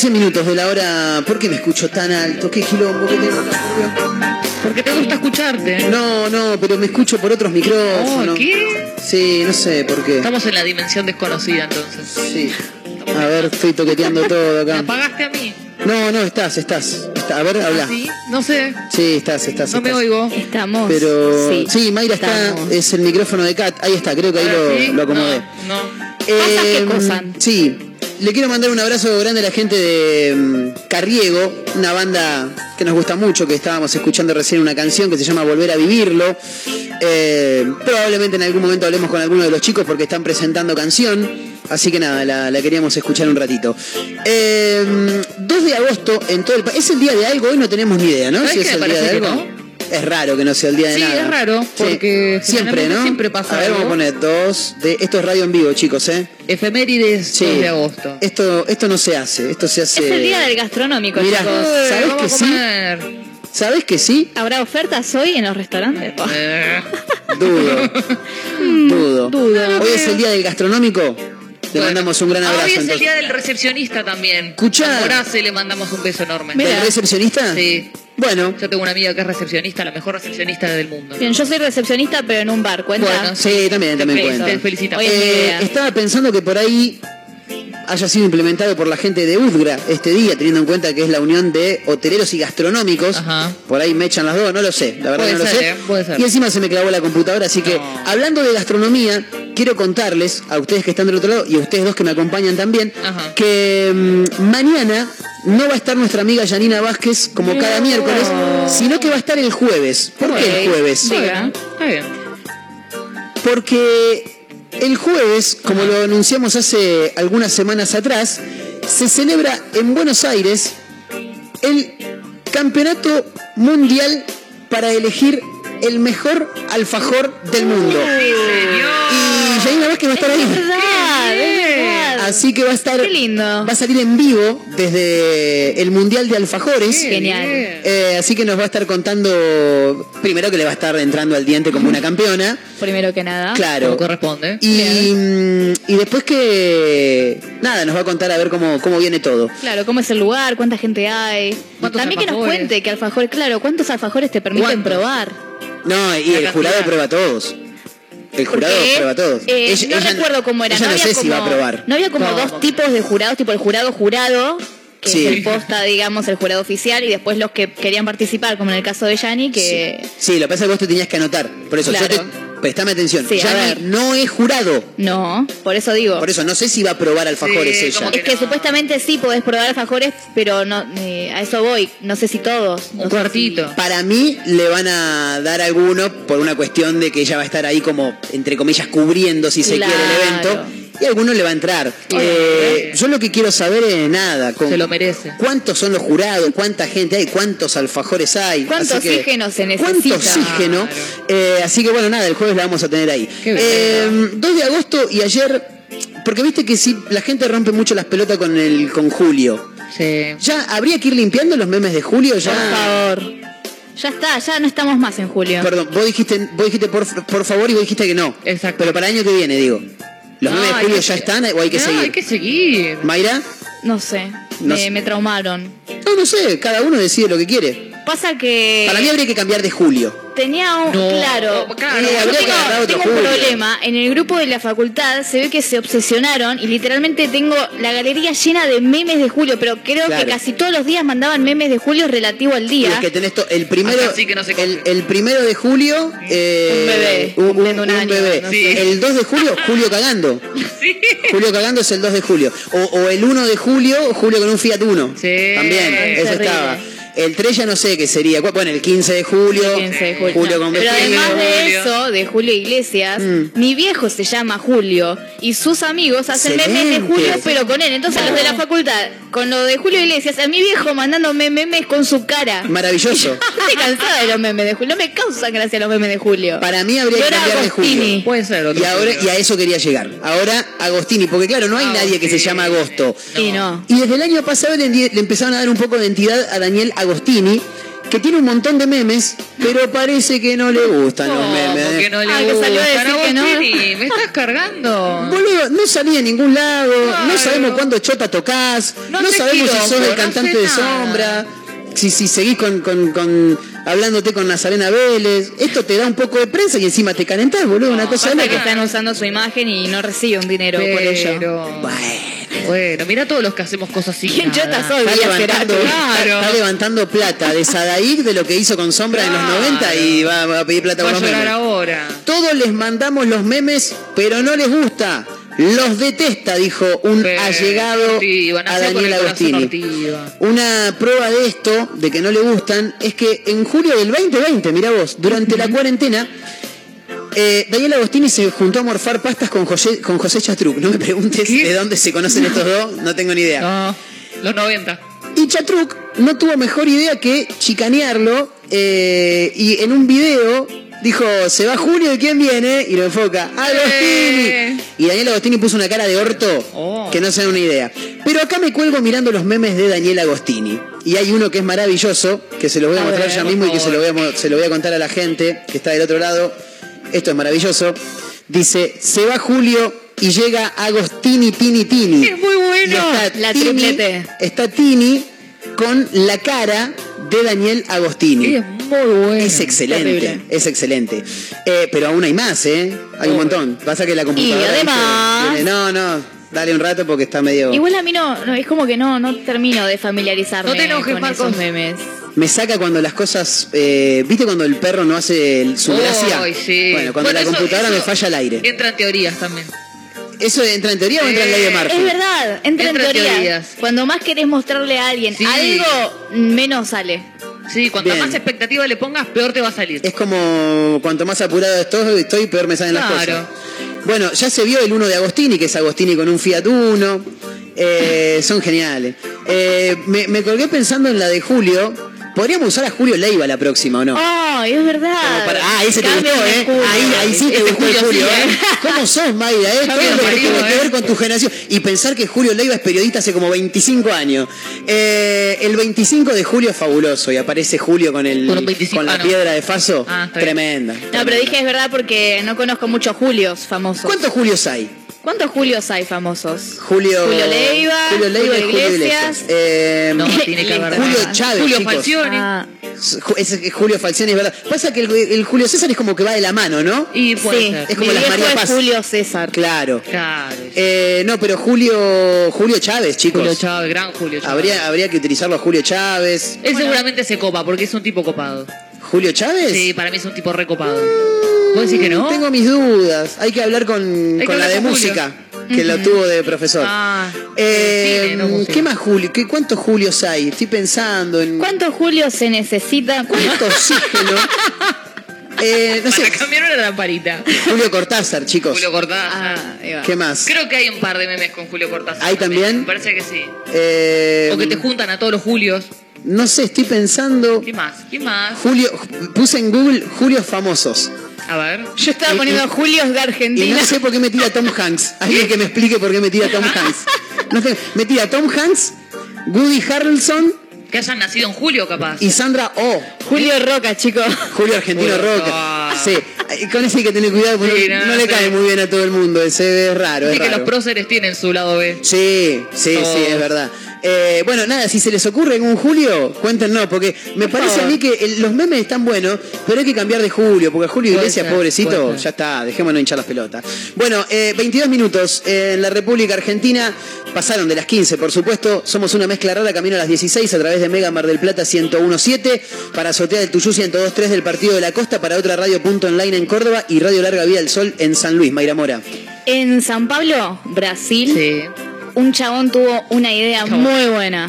B: 13 minutos de la hora. ¿Por qué me escucho tan alto? ¿Qué quilombo que tengo?
D: Porque te gusta escucharte.
B: No, no, pero me escucho por otros micrófonos.
D: Oh, ¿Qué?
B: Sí, no sé por qué.
D: Estamos en la dimensión desconocida entonces.
B: Sí. A ver, estoy toqueteando todo
D: ¿Me
B: acá.
D: apagaste a mí?
B: No, no, estás, estás. Está- A ver, habla.
D: ¿Sí? No sé.
B: Sí, estás, estás.
D: No me oigo.
C: Estamos.
B: Pero
C: Sí,
B: sí, Mayra está, es el micrófono de Kat. Ahí está, creo que ahí lo,
D: ¿Sí?
B: lo acomodé.
D: No, no.
C: ¿Cosas que
B: Eh,
C: cosan?
B: Sí, le quiero mandar un abrazo grande a la gente de mm, Carriego, una banda que nos gusta mucho, que estábamos escuchando recién una canción que se llama Volver a Vivirlo. Eh, probablemente en algún momento hablemos con alguno de los chicos porque están presentando canción. Así que nada, la, la queríamos escuchar un ratito. Eh, 2 de agosto en todo el país. ¿Es el día de algo? Hoy no tenemos ni idea, ¿no?
D: ¿Sabes
B: Si es el día de algo. Es raro que no sea el día de
D: Sí,
B: nada.
D: es raro, porque
B: siempre, ¿no?
D: siempre pasa
B: A ver, vamos a poner dos de esto es radio en vivo, chicos, ¿eh?
D: Efemérides
B: Sí.
D: 2 de agosto.
B: Esto, esto no se hace, esto se hace.
C: Es el día del gastronómico,
B: Mirá,
C: chicos.
B: ¿sabés
D: vamos
B: que
D: a
B: sí? ¿Sabés que sí?
C: ¿Habrá ofertas hoy en los restaurantes?
B: Dudo. Dudo.
C: Dudo.
B: Hoy es el día del gastronómico. Le mandamos un gran abrazo.
D: Hoy es el día del recepcionista también.
B: Escuchá.
D: A Morace le mandamos un beso enorme.
B: ¿Del recepcionista?
D: Sí.
B: Bueno.
D: Yo tengo una amiga que es recepcionista, la mejor recepcionista del mundo.
C: Bien, yo soy recepcionista, pero en un bar, ¿cuenta?
D: Bueno,
B: Sí, también, también
D: Te
B: cuenta.
D: te felicitamos.
B: Eh, estaba pensando que por ahí haya sido implementado por la gente de UDGRA este día, teniendo en cuenta que es la unión de hoteleros y gastronómicos.
D: Ajá.
B: Por ahí me echan las dos, no lo sé, la verdad
D: Puede
B: no lo sé.
D: eh, puede ser.
B: Y encima se me clavó la computadora, así que hablando de gastronomía, quiero contarles a ustedes que están del otro lado y a ustedes dos que me acompañan también,
D: Ajá.
B: que mm, mañana no va a estar nuestra amiga Janina Vázquez como cada miércoles, sino que va a estar el jueves. ¿Por qué el jueves?
D: Diga. Está bien.
B: Porque el jueves, como lo anunciamos hace algunas semanas atrás, se celebra en Buenos Aires el Campeonato Mundial para elegir el mejor alfajor del mundo. Y Janina Vázquez va a estar ahí.
C: verdad, es verdad.
B: Así que va a estar.
C: Qué lindo.
B: Va a salir en vivo desde el Mundial de Alfajores.
C: Genial.
B: Eh, así que nos va a estar contando. Primero que le va a estar entrando al diente como una campeona.
C: Primero que nada.
B: Claro.
D: Como corresponde.
B: Y, mm, y después que. Nada, nos va a contar a ver cómo, cómo viene todo.
C: Claro, cómo es el lugar, cuánta gente hay.
D: ¿Cuántos
C: También que nos cuente que alfajor, claro, cuántos alfajores te permiten
B: ¿Cuántos?
C: probar.
B: No, y
D: La
B: el jurado prueba a todos. El jurado
C: Porque,
B: prueba a todos.
C: eh,
B: Ella-
C: no
B: ella-
C: recuerdo cómo era.
B: ella
C: no
B: no sé
C: como,
B: si va a probar.
C: No había como
D: No.
C: dos tipos de jurados, tipo el jurado jurado, que
B: Sí.
C: es el posta, digamos, el jurado oficial, y después los que querían participar, como en el caso de Yanni, que
B: Sí, lo que pasa es que vos te tenías que anotar. Por eso, yo
C: Claro.
B: te. Prestame atención.
C: Sí, a
B: Yanni
C: ver.
B: no es jurado.
C: no, por eso digo.
B: Por eso no sé si va a probar alfajores
D: Sí,
B: ella.
D: como
C: Es que supuestamente sí podés probar alfajores, pero no eh, a eso voy. No sé si todos. no
D: Un
C: sé
D: cuartito.
B: Para mí le van a dar alguno por una cuestión de que ella va a estar ahí como, entre comillas, cubriendo, si se
C: Claro.
B: quiere, el evento. Y alguno le va a entrar. Eh, yo lo que quiero saber es nada. con-
D: Se lo merece.
B: ¿Cuántos son los jurados? ¿Cuánta gente hay? ¿Cuántos alfajores hay?
C: ¿Cuánto
B: Así que-
C: oxígeno se
B: ¿Cuánto oxígeno? Eh, así que bueno, nada, el jueves la vamos a tener ahí. Eh, 2 de agosto y ayer, porque viste que si la gente rompe mucho las pelotas con el con Julio.
D: Sí.
B: Ya habría que ir limpiando los memes de Julio ya.
C: Por favor. Ya está, ya no estamos más en julio.
B: Perdón, vos dijiste, vos dijiste por, por favor y vos dijiste que no.
D: Exacto.
B: Pero para el año que viene, digo. ¿Los
D: No,
B: de Julio
D: que
B: ya están o hay que
D: no,
B: seguir?
D: hay que seguir.
B: ¿Mayra?
C: No sé.
B: No
C: me,
B: sé.
C: me traumaron.
B: No, no sé, cada uno decide lo que quiere.
C: Pasa que
B: Para mí habría que cambiar de Julio.
C: tenía un
D: No,
C: claro,
D: no, claro,
B: Eh,
C: yo
B: que
C: tengo, un problema. En el grupo de la facultad se ve que se obsesionaron y literalmente tengo la galería llena de memes de Julio, pero creo
B: Claro.
C: que casi todos los días mandaban memes de Julio relativo al
B: Y
C: día.
B: es que tenés el primero,
D: Acá sí que no se
B: el, el primero de julio, eh,
C: Un bebé,
B: un, un-
C: un
B: un
C: año,
B: bebé.
C: no
D: sé.
B: El 2 de julio, Julio cagando. Julio cagando es el 2 de julio. O, o el 1 de julio, Julio con un Fiat Uno.
D: Sí.
B: También,
C: Es
B: ese
C: terrible.
B: estaba. El 3 ya no sé qué sería. Bueno, el 15 de julio.
C: 15 de julio.
B: con
C: Pero
B: vestido.
C: además de
D: Julio.
C: eso, de Julio Iglesias,
B: Mm.
C: mi viejo se llama Julio y sus amigos hacen memes de. Julio, pero con él. Entonces los de la facultad, con lo de Julio Iglesias, a mi viejo mandándome memes con su cara.
B: Maravilloso.
C: Estoy cansada de los memes de Julio. No me causan gracia los memes de Julio.
B: Para mí habría
C: Yo
B: que cambiar de
C: Agostini.
B: julio.
D: Puede ser otro
B: Y ahora
D: Julio.
B: y a eso quería llegar. Ahora Agostini, porque claro, no hay nadie que se llama Agosto.
C: Y no.
B: Y desde el año pasado le, le empezaron a dar un poco de entidad a Daniel Agostini, que tiene un montón de memes, pero parece que no le gustan los
D: ¿Cómo
B: memes.
D: que no le
C: que salió a
D: gustan?
C: decir que no.
D: Agostini, ¿Me estás cargando?
B: Boludo, no salía a ningún lado, no
D: Claro.
B: sabemos cuándo Chota tocas, no, sabemos si sos el
D: no
B: cantante de
D: nada.
B: Sombra, si, si seguís con, con, con- hablándote con Nazarena Vélez. Esto te da un poco de prensa y encima te calentás, boludo, una cosa de
C: que están usando su imagen y no reciben dinero por ello.
D: Pero... Bueno, mira todos los que hacemos cosas así.
C: ¿Quién soy?
B: Está levantando,
C: Cerati.
B: está-
D: Claro.
B: está levantando plata de Sadaik, de lo que hizo con Sombra en los
D: Claro.
B: 90 y va, va a pedir plata
D: Va
B: por
D: a
B: los memes.
D: ahora.
B: Todos les mandamos los memes, pero no les gusta. Los detesta, dijo un
D: Pero,
B: allegado a Daniel Agostini. Una prueba de esto, de que no le gustan, es que en julio del 2020, mira vos, durante la cuarentena, eh, Daniel Agostini se juntó a morfar pastas con José, con José. No me preguntes
D: ¿Qué?
B: de dónde se conocen estos dos, no tengo ni idea.
D: No, los 90.
B: Y Chatruc no tuvo mejor idea que chicanearlo eh, y en un video Dijo, se va Julio y ¿quién viene? Y lo enfoca, Agostini. Y Daniel Agostini puso una cara de orto que no se da una idea. Pero acá me cuelgo mirando los memes de Daniel Agostini. Y hay uno que es maravilloso, que se lo voy a,
D: A
B: mostrar
D: ver,
B: ya mismo y que se lo, voy a, se lo voy a contar a la gente que está del otro lado. Esto es maravilloso. Dice, se va Julio y llega Agostini Tini Tini.
D: Es muy bueno.
B: Está
C: La
B: Tini-
C: triplete.
B: Está Tini con la cara de Daniel Agostini.
D: Es muy bueno.
B: Es excelente,
C: Terrible.
B: es excelente. Eh, pero aún hay más, ¿eh? Hay un montón. Pasa que la computadora...
C: Y además-.
B: Viene, no, no, dale un rato porque está medio...
C: Igual a mí no, no, es como que no, no termino de familiarizarme
D: No te enojes,
C: con
D: Marcos.
C: esos memes.
B: Me saca cuando las cosas... eh, ¿Viste cuando el perro no hace el- su gracia?
D: Ay, sí.
B: Bueno, cuando
D: Bueno,
B: la
D: eso-
B: computadora
D: eso
B: me falla el aire.
D: Entra en teorías también.
B: ¿Eso entra en teoría o entra en ley de Murphy?
C: Es verdad, entra,
D: Entra en
C: teorías.
D: teorías.
C: Cuando más querés mostrarle a alguien
D: Sí.
C: algo, menos sale.
D: Sí, cuanto
B: Bien.
D: más expectativa le pongas, peor te va a salir.
B: Es como cuanto más apurado estoy, estoy peor me salen las
D: Claro.
B: cosas. Bueno, ya se vio el uno de Agostini, que es Agostini con un Fiat Uno. Eh, son geniales. Eh, me, me colgué pensando en la de Julio. Podríamos usar a Julio Leiva la próxima, ¿o no?
C: Ay, es verdad.
B: Para- ah, ese te gustó, ¿eh? Ahí, ahí sí te gustó
D: Julio
B: Julio, ¿eh?
D: ¿eh?
B: ¿Cómo sos, Mayra, eh? Todo lo que tiene que
D: ¿eh?
B: ver con tu generación. Y pensar que Julio Leiva es periodista hace como 25 años. Eh, el 25 de julio es fabuloso y aparece Julio con, el,
D: Con un 25,
B: con la
D: ah, no.
B: piedra de Faso.
D: Ah.
B: Tremenda.
C: No, pero dije es verdad porque no conozco muchos Julios famosos.
B: ¿Cuántos Julios hay?
C: ¿Cuántos Julios hay famosos?
B: Julio,
C: Julio Leiva,
B: Julio Leiva y
C: Julio
B: Julio
C: Iglesias.
B: Iglesias. Eh,
D: No, tiene que haber
B: Julio. Chávez,
D: Julio. Falcioni.
C: Ah,
B: Es, Julio Falcioni, es verdad. Pasa que el, el Julio César es como que va de la mano, ¿no?
D: Y puede
C: sí,
D: ser.
B: Es como
C: mi
B: las María
C: es
B: Paz.
C: Julio César.
B: Claro.
D: Claro.
B: Eh, no, pero Julio Julio Chávez, chicos.
D: Julio Chávez, gran Julio Chávez.
B: Habría, habría que utilizarlo a Julio Chávez.
D: Él seguramente se copa porque es un tipo copado.
B: ¿Julio Chávez?
D: Sí, para mí es un tipo recopado. ¿Vos decís que no?
B: Tengo mis dudas. Hay que hablar con,
D: que
B: con la de
D: con Julio.
B: música, que lo tuvo de profesor.
D: Ah,
B: Eh,
D: cine, no música.
B: ¿Qué más Julio? ¿Qué, ¿Cuántos Julios hay? Estoy pensando en.
C: ¿Cuántos Julios se necesita?
B: ¿Cuánto oxígeno? Eh, no sé.
D: Para cambiar una lamparita.
B: Julio Cortázar, chicos.
D: Julio Cortázar.
C: Ah.
B: ¿Qué más?
D: Creo que hay un par de memes con Julio Cortázar.
B: ¿Hay también?
D: Me parece que sí.
B: Eh,
D: O que te juntan a todos los Julios.
B: no sé, estoy pensando.
D: ¿Qué más? ¿Qué más?
B: Julio, puse en Google Julios famosos.
D: A ver.
C: Yo estaba
B: Y-
C: poniendo
B: y-
C: Julios de
B: Y
C: Argentina.
B: no sé por qué me tira Tom Hanks. Alguien que me explique por qué me tira Tom Hanks. No sé, me tira Tom Hanks, Woody Harrelson
D: Que hayan nacido en julio, capaz.
B: y Sandra Oh.
C: Julio Roca, chicos.
B: Julio Argentino
D: Julio
B: Roca. Sí, con ese hay que tener cuidado porque
D: Sí,
B: no, le cae muy bien a todo el mundo. Ese es raro, es
D: que los próceres tienen su lado B.
B: Sí, sí, sí, es verdad. Eh, bueno, nada, si se les ocurre en un Julio, cuéntenos, porque me
D: Por
B: parece a mí que el- los memes están buenos, pero hay que cambiar de Julio, porque Julio Iglesias, pobrecito, ya está, dejémonos hinchar las pelotas. Bueno, eh, 22 minutos en la República Argentina, pasaron de las 15, por supuesto, somos una mezcla rara, camino a las 16 a través de Mega Mar del Plata 1017, para Azotea del Tuyú 1023 del Partido de la Costa, para otra radio online en Córdoba y Radio Larga Vida del Sol en San Luis, Mayra Mora.
C: En San Pablo, Brasil,
D: Sí.
C: un chabón tuvo una idea muy buena.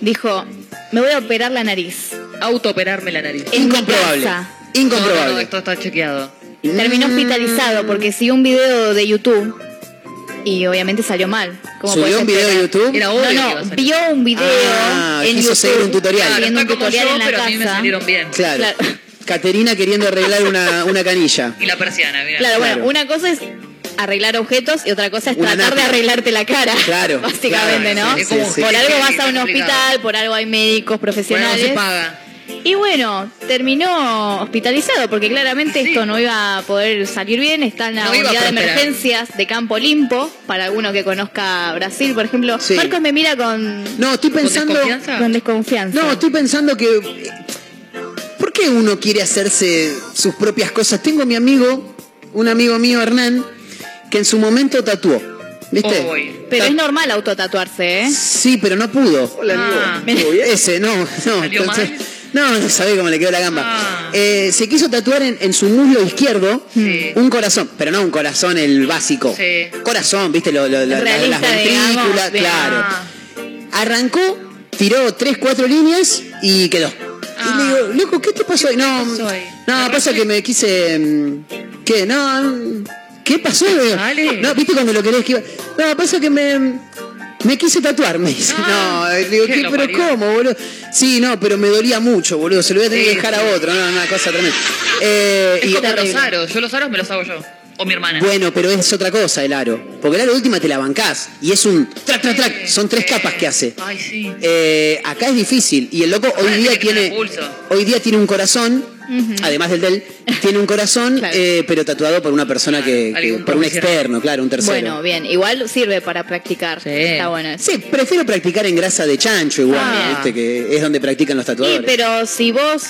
C: Dijo, me voy a operar la nariz.
D: Autooperarme la nariz.
B: Incomprobable.
C: casa.
B: Incomprobable.
D: No, no, esto está chequeado.
C: Terminó
B: Mm.
C: hospitalizado porque siguió un video de YouTube y obviamente salió mal. Como
B: ¿Subió un video de. YouTube?
D: Era obvio
C: No, no, vio un video
B: Ah,
C: en
B: quiso
C: YouTube.
B: seguir un tutorial.
D: Claro,
C: un
D: como
C: tutorial
D: yo,
C: en la
D: pero a mí me
C: casa.
D: salieron bien.
B: Claro.
C: Claro.
B: Caterina queriendo arreglar una, una canilla.
D: Y la persiana, mira.
C: Claro,
B: Claro.
C: bueno, una cosa es arreglar objetos y otra cosa es
B: Una
C: tratar de arreglarte la cara.
B: Claro,
C: Básicamente,
B: claro,
C: ¿no?
B: sí, sí, sí.
C: Por algo
D: Sí,
C: vas a un
D: complicado.
C: hospital, por algo hay médicos
D: Bueno, no
C: profesionales.
D: se paga.
C: Y bueno, terminó hospitalizado porque claramente
D: Sí.
C: esto no iba a poder salir bien. Está en la
D: No iba a
C: unidad de
D: prosperar.
C: emergencias de Campo Limpo, para alguno que conozca Brasil, por ejemplo.
B: Sí.
C: Marcos me mira con,
B: No, estoy pensando.
D: desconfianza?
C: con desconfianza.
B: No, estoy pensando que. ¿Por qué uno quiere hacerse sus propias cosas? Tengo a mi amigo, un amigo mío, Hernán, que en su momento tatuó. ¿Viste?
C: Pero
B: Ta-
C: es normal autotatuarse, ¿eh?
B: Sí, pero no pudo.
D: Hola, amigo.
B: Ese, no, no. No, no sabe cómo le quedó la gamba.
D: Ah.
B: Eh, se quiso tatuar en, en su muslo izquierdo
D: Sí.
B: un corazón, pero no un corazón el básico.
D: Sí.
B: Corazón, ¿viste? Lo- lo- la-
C: Realista,
B: las ventrículas, claro.
D: Ah.
B: Arrancó, tiró tres, cuatro líneas y quedó.
D: Ah.
B: Y le digo, loco, ¿qué te pasó? ahí? No, no,
D: ¿Me
B: pasa que me quise. mm, ¿Qué? No, mm, ¿qué pasó? Le
D: Dale.
B: No, ¿viste cuando lo querés que iba? No, pasa que me. Me quise tatuar, me dice. no, eh, digo,
D: ¿qué
B: pero
D: parió?
B: ¿cómo, boludo? Sí, no, pero me dolía mucho, boludo. Se lo voy a tener
D: Sí,
B: que dejar
D: sí.
B: a otro, no, una cosa tremenda. Eh,
D: Es
B: y
D: como los aros. Yo los aros me los hago yo. O mi hermana.
B: Bueno, pero es otra cosa el aro. Porque el aro última te la bancás. Y es un track, track, track. Son tres capas que hace.
D: Ay, sí.
B: Eh, acá es difícil. Y el loco hoy día tiene. Hoy día tiene un corazón. Además del del, tiene un corazón, eh, pero tatuado por una persona que, por un externo, claro, un tercero.
C: Bueno, bien, igual sirve para practicar. Está bueno eso.
B: Sí, prefiero practicar en grasa de chancho igual,
C: Ah.
B: ¿viste? que es donde practican los
C: Sí,
B: tatuadores.
C: pero si vos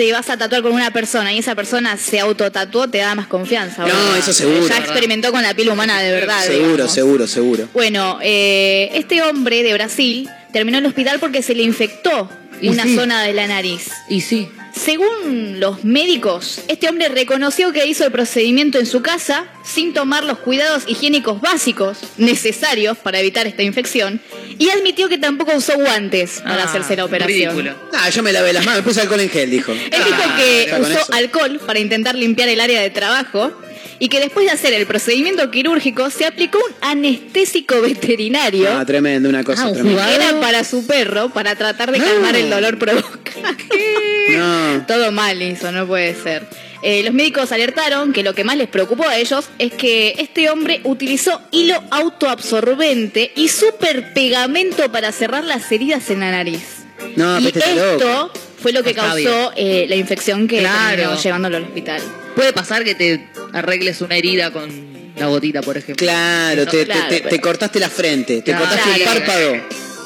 C: te vas a tatuar con una persona y esa persona se autotatuó, te da más confianza.
B: No, eso seguro.
C: Ya experimentó con la piel humana de verdad.
B: seguro,
C: digamos.
B: seguro, seguro.
C: Bueno, eh, este hombre de Brasil terminó en el hospital porque se le infectó
D: Y
C: una
D: sí.
C: zona de la nariz.
D: Y sí.
C: Según los médicos, este hombre reconoció que hizo el procedimiento en su casa sin tomar los cuidados higiénicos básicos necesarios para evitar esta infección y admitió que tampoco usó guantes para
D: Ah,
C: hacerse la operación.
D: ridículo.
B: Ah, yo me lavé las manos, me puse alcohol en gel, dijo.
C: Él dijo que
B: ya con
C: usó alcohol para intentar limpiar el área de trabajo y que después de hacer el procedimiento quirúrgico se aplicó un anestésico veterinario
B: Ah, tremendo, una cosa
D: Ah,
B: tremenda.
C: que era para su perro para tratar de calmar el dolor provocado.
B: No.
C: Todo mal hizo, no puede ser. Eh, los médicos alertaron que lo que más les preocupó a ellos es que este hombre utilizó hilo autoabsorbente y super pegamento para cerrar las heridas en la nariz.
B: No,
C: y
B: este está
C: esto
B: loco.
C: Fue lo que causó eh, la infección que
D: Claro.
C: terminó llevándolo al hospital.
D: Puede pasar que te arregles una herida con la gotita, por ejemplo.
B: Claro, te, te-
C: Claro,
B: te-
C: pero-
B: te cortaste la frente, te
D: Claro.
B: cortaste el párpado.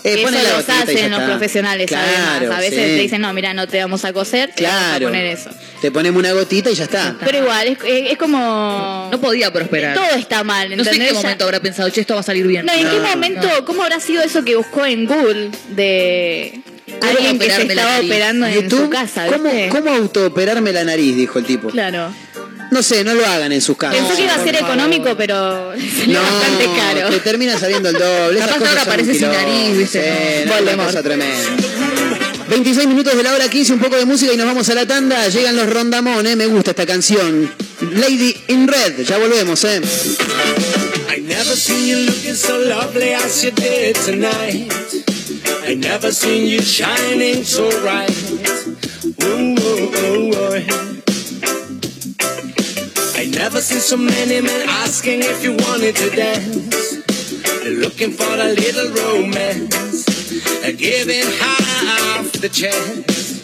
B: Eh,
C: Eso los hacen los profesionales
B: Claro,
C: además. A veces
B: sí.
C: te dicen, no, mira, no te vamos a coser, te vamos a
B: Claro.
C: poner eso.
B: Te ponemos una gotita y ya está.
C: Pero igual, es, es- es como...
D: No podía prosperar.
C: Todo está mal,
D: No sé en
C: ¿entendés?
D: qué
C: Ya-
D: momento habrá pensado, che, esto va a salir bien.
C: No, ¿en qué
B: No,
C: momento, cómo habrá sido eso que buscó en Google de alguien que se estaba
D: nariz?
C: operando en
B: YouTube,
C: su casa?
B: ¿cómo,
C: ¿viste?
B: ¿Cómo autooperarme la nariz? Dijo el tipo.
C: Claro.
B: No sé, no lo hagan en sus casas.
C: Pensó que iba a ser económico, pero salió
B: No,
C: bastante caro.
B: te termina saliendo el doble.
D: Capaz ahora aparece sin nariz, ¿viste?
B: Sí, no, una cosa tremenda. 26 minutos de la hora 15, un poco de música y nos vamos a la tanda. Llegan los rondamones, me gusta esta canción. Lady in Red, ya volvemos, ¿eh?
O: I never seen you looking so lovely as you did tonight. I never seen you shining so bright. Ooh, ooh, ooh. I never seen so many men asking if you wanted to dance. They're looking for a little romance, uh, giving half the chance.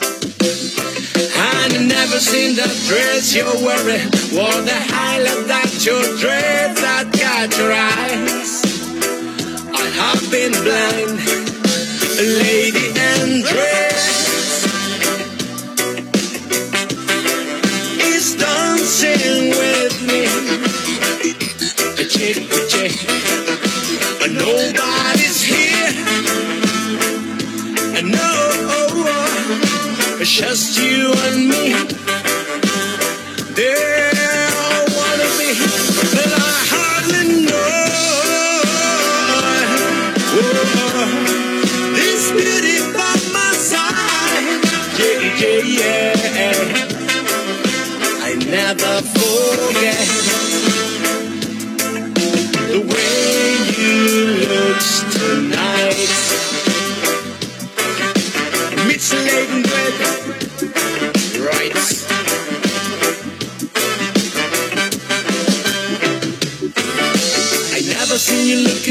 O: I never seen the dress you're wearing, or the highlight that your dress that got your eyes. I have been blind, lady and dress. Is dancing with me, A chick to chick, but nobody's here. And no, oh, oh, oh. it's just you and me. There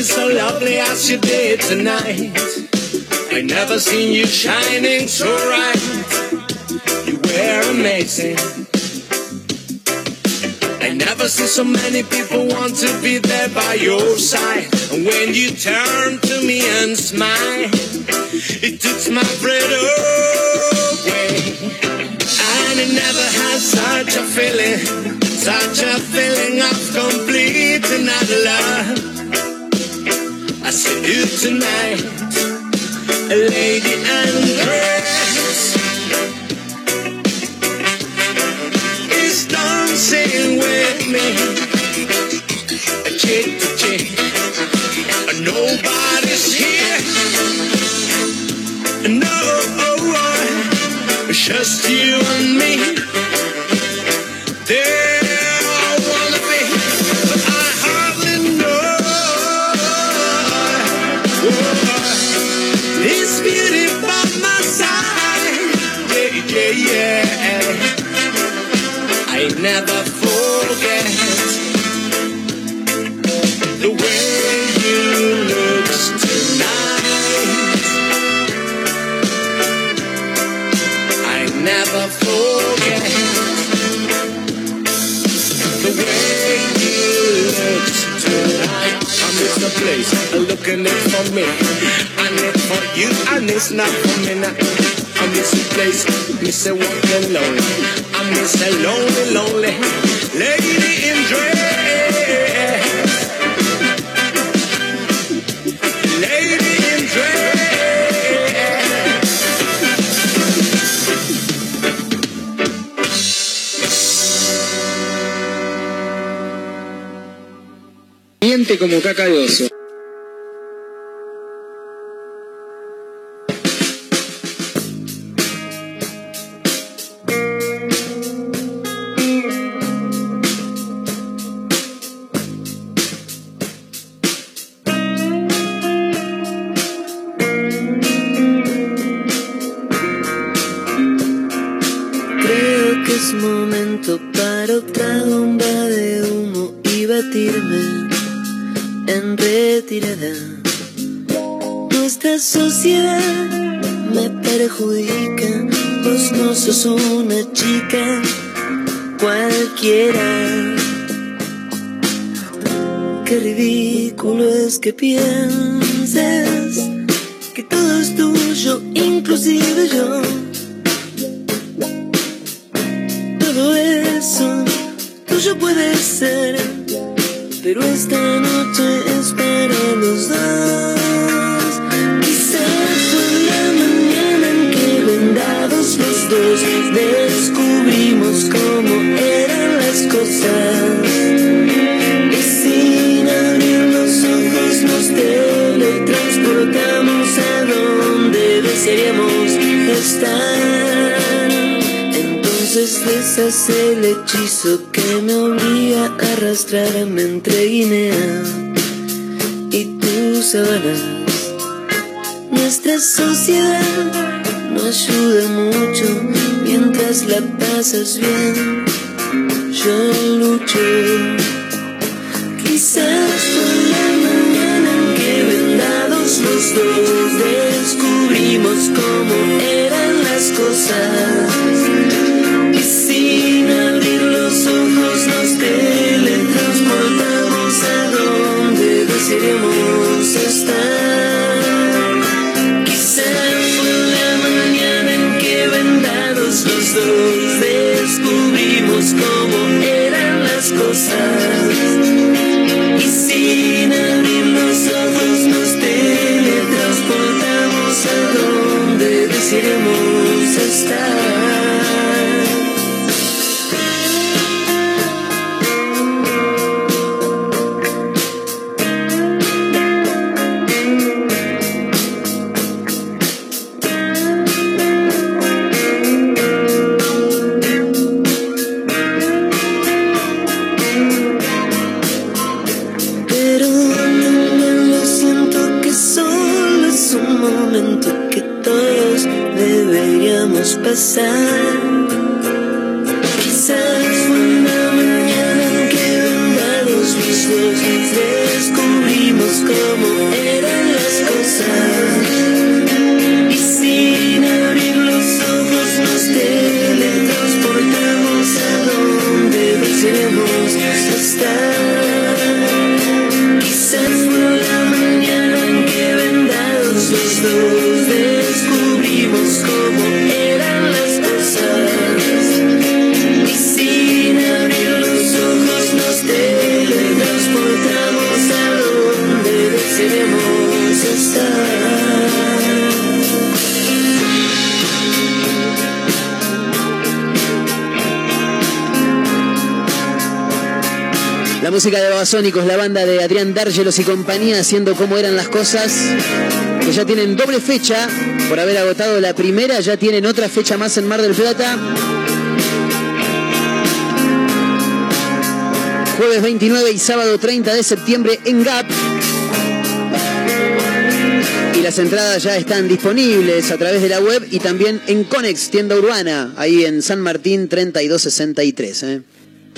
O: so lovely as you did tonight. I never seen you shining so bright. You were amazing. I never seen so many people want to be there by your side. And when you turn to me and smile, it took my breath away. And I never had such a feeling, such a feeling of complete and utter love. I see you tonight, a lady undressed. is dancing with me. A chick to chick. Nobody's here. No, it's just you and me. I never forget the way you look tonight. I never forget the way you look tonight. I miss the place, looking it for me. I need for you, and it's not for me now. I miss the place, miss a walking lonely. I miss a lonely, lonely lady in dress. Lady in.
S: Miente como caca de oso.
T: Que pienses que todo es tuyo, inclusive yo. Que me obliga a arrastrarme entre Guinea y tus sábanas. Nuestra sociedad no ayuda mucho mientras la pasas bien.
B: Babasónicos, la banda de Adrián Dárgelos y compañía haciendo cómo eran las cosas, que ya tienen doble fecha, por haber agotado la primera, ya tienen otra fecha más en Mar del Plata. Jueves 29 y sábado 30 de septiembre en GAP. Y la las entradas ya están disponibles a través de la web y también en Conex, tienda urbana, ahí en San Martín 3263. ¿eh?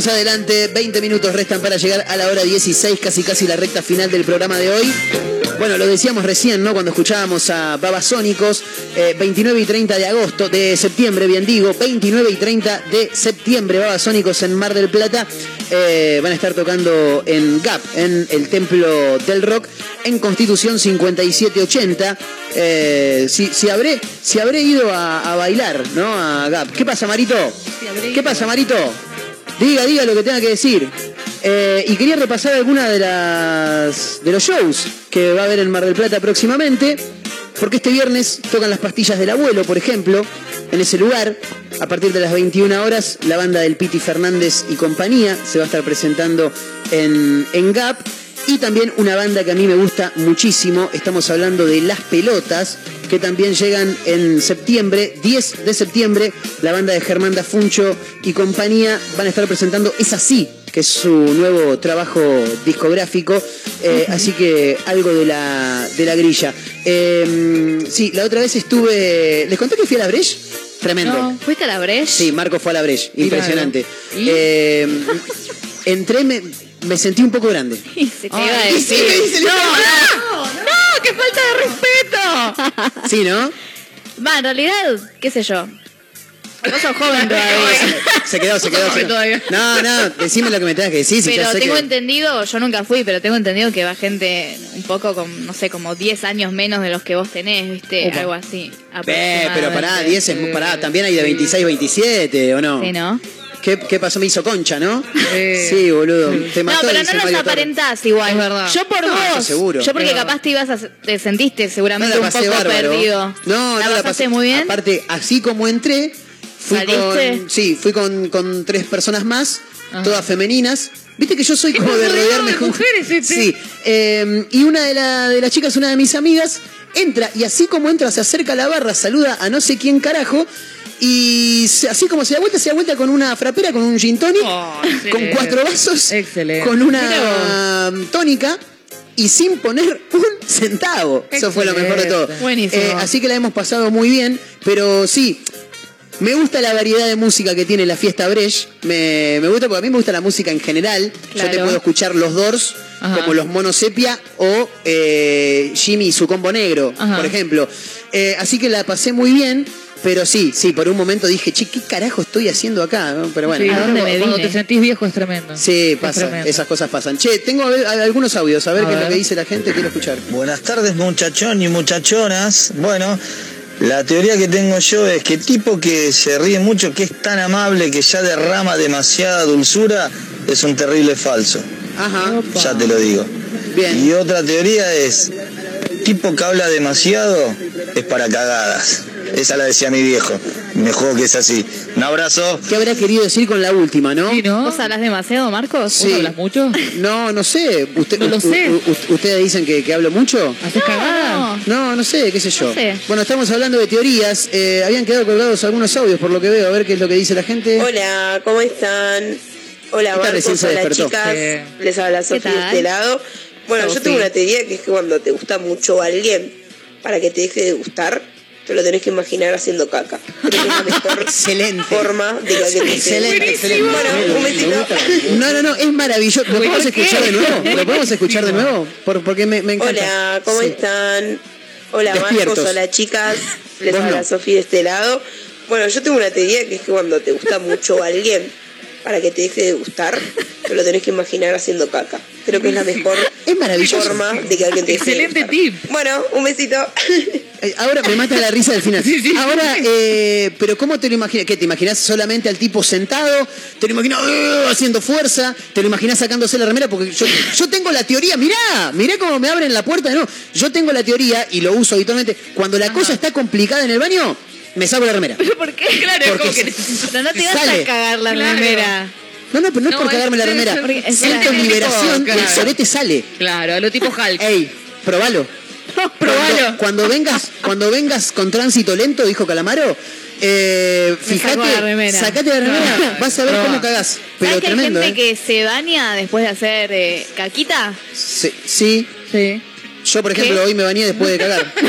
B: Seguimos adelante. 20 minutos restan para llegar a la hora 16, casi casi la recta final del programa de hoy. Bueno, lo decíamos recién, ¿no? Cuando escuchábamos a Babasónicos, eh, 29 y 30 de agosto, de septiembre, bien digo, 29 y 30 de septiembre, Babasónicos en Mar del Plata, eh, van a estar tocando en GAP, en el Templo del Rock, en Constitución 5780. Eh, si, si, habré, si habré ido a, a bailar, ¿no? A GAP. ¿Qué pasa, Marito? ¿Qué pasa, Marito? Diga, diga lo que tenga que decir. Eh, y quería repasar alguna de las de los shows que va a haber en Mar del Plata próximamente, porque este viernes tocan las pastillas del abuelo, por ejemplo, en ese lugar. A partir de las 21 horas, la banda del Piti Fernández y compañía se va a estar presentando en, en GAP. Y también una banda que a mí me gusta muchísimo, estamos hablando de Las Pelotas, que también llegan en septiembre, 10 de septiembre, la banda de Germán Dafuncho y compañía van a estar presentando Es Así, que es su nuevo trabajo discográfico, eh, así que algo de la, de la grilla. Eh, sí, la otra vez estuve, ¿les conté que fui a la Breche? Tremendo.
C: No, ¿Fuiste a la Breche?
B: Sí, Marco fue a la Breche,
C: Mirá,
B: impresionante.
C: ¿y?
B: Eh, entré, me, me sentí un poco grande.
C: Y se te
B: Ay,
C: iba a
B: y
C: decir.
B: sí, me dice,
C: no,
B: no,
C: no, no, qué falta de respeto.
B: Sí, ¿no?
C: Va, en realidad, qué sé yo. Vos sos joven todavía.
B: Se quedó, se quedó. se quedó. No, no, decime lo que me tengas que decir.
C: pero tengo
B: que-
C: entendido, yo nunca fui, pero tengo entendido que va gente un poco con, no sé, como 10 años menos de los que vos tenés, ¿viste?
B: Opa.
C: Algo así.
B: Eh, pero pará,
C: aproximadamente.
B: 10 es muy pará. También hay de 26, 27, ¿o no?
C: Sí, ¿no?
B: ¿Qué, qué pasó? Me hizo concha, ¿no? Sí, boludo. Te
C: No,
B: mató,
C: pero no nos
B: Mario Torres.
C: aparentás igual. Yo por
B: No,
C: vos.
B: seguro.
C: Yo porque
B: Es verdad.
C: capaz te ibas a, te sentiste seguramente
B: No,
C: un poco
B: bárbaro.
C: perdido.
B: No,
C: ¿La
B: no la
C: pasaste
B: pasé
C: muy bien?
B: Aparte, así como entré, fui
C: ¿Saliste?
B: con. Sí, fui con, con tres personas más,
C: Ajá.
B: todas femeninas. Viste que yo soy como de rodearme con
D: mujeres, este.
B: Sí. eh, y una de, la- de las chicas, una de mis amigas, entra y así como entra, se acerca a la barra, saluda a no sé quién carajo. Y así como se da vuelta, se da vuelta con una frapera, con un gin tonic, con
D: excelente.
B: cuatro vasos,
D: Excelente.
B: con una tónica y sin poner un centavo. Eso fue lo mejor de todo.
D: Buenísimo.
B: Eh, así que la hemos pasado muy bien, pero sí. Me gusta la variedad de música que tiene la fiesta Breche. Me, me gusta porque a mí me gusta la música en general. Yo te puedo escuchar los Doors,
C: Ajá.
B: como los Mono Sepia o eh, Jimmy y su combo negro,
C: Ajá.
B: por ejemplo. Eh, así que la pasé muy bien. Pero sí, sí, por un momento dije, che, ¿qué carajo estoy haciendo acá? ¿no? Pero bueno.
D: Sí,
B: Ah,
D: cuando, cuando te sentís viejo es tremendo.
B: Sí,
D: Es
B: pasa,
D: tremendo.
B: esas cosas pasan. Che, tengo a ver- a- algunos audios, a ver
D: A
B: qué es lo que dice la gente, quiero escuchar.
U: Buenas tardes muchachón y muchachonas. Bueno, la teoría que tengo yo es que tipo que se ríe mucho, que es tan amable, que ya derrama demasiada dulzura, es un terrible falso.
B: Ajá.
U: Ya te lo digo.
B: Bien.
U: Y otra teoría es, tipo que habla demasiado es para cagadas. Esa la decía mi viejo. Me juego que es así. Un abrazo.
B: ¿Qué habrá querido decir con la última, no?
C: ¿Vos hablas demasiado, Marcos?
B: Sí.
D: hablas mucho?
B: No, no sé. Usted,
C: No lo sé.
B: ¿Ustedes dicen que, que hablo mucho?
D: ¿Haces cagada?
B: No, no sé, qué sé yo.
C: No sé.
B: Bueno, estamos hablando de teorías. Eh, habían quedado colgados algunos audios, por lo que veo. A ver qué es lo que dice la gente.
V: Hola, ¿cómo están? Hola, Marcos,
B: se
V: hola chicas.
D: Sí.
V: Les habla Sofía de este lado. Bueno, yo tengo una teoría que es que cuando te gusta mucho alguien, para que te deje de gustar, te lo tenés que imaginar haciendo caca. Creo que es la mejor
B: Excelente.
V: forma de que deje de
B: Excelente, excelente.
V: Bueno, un besito.
B: No, no, no, es maravilloso. ¿Lo podemos escuchar de nuevo? ¿Lo podemos escuchar de nuevo? Por- porque me, me encanta.
V: Hola, ¿cómo
B: Sí.
V: están? Hola. Marcos, hola chicas. Les habla
B: no.
V: Sofía de este lado. Bueno, yo tengo una teoría que es que cuando te gusta mucho alguien, para que te deje de gustar, te lo tenés que imaginar haciendo caca. Creo que es la mejor
B: Es maravilloso.
V: forma de que alguien te deje de
D: Excelente tip.
V: Bueno, un besito.
B: Eh, Ahora me mata la risa del final. Ahora, eh, pero ¿cómo te lo imaginas? ¿Qué te imaginas solamente al tipo sentado? ¿Te lo imaginas eh, haciendo fuerza? ¿Te lo imaginas sacándose la remera? Porque yo, yo tengo la teoría, mirá, mirá cómo me abren la puerta nuevo. Yo tengo la teoría y lo uso habitualmente. Cuando la cosa está complicada en el baño, me saco la remera.
C: ¿Por qué?
D: Claro, es
B: Porque
D: como que
C: Pero no te vas
B: Sale.
C: a cagar la
D: Claro.
C: remera.
B: No, no, pero no es por
D: es-
B: cagarme la remera.
C: es
B: Siento
C: claro.
B: liberación y el
D: Claro.
B: sorete sale.
D: Claro, a lo tipo Hulk.
B: Ey, probalo.
C: Probalo.
B: Cuando, cuando vengas, cuando vengas con tránsito lento, dijo Calamaro, eh, fíjate,
C: saco la remera.
B: sacate la remera, vas a ver cómo cagás. Pero
C: ¿Sabes que hay
B: tremendo,
C: gente
B: ¿eh?
C: que se baña después de hacer eh, caquita?
B: Sí, sí.
D: Sí.
B: Yo, por ejemplo,
C: ¿Qué?
B: hoy me bañé después de cagar.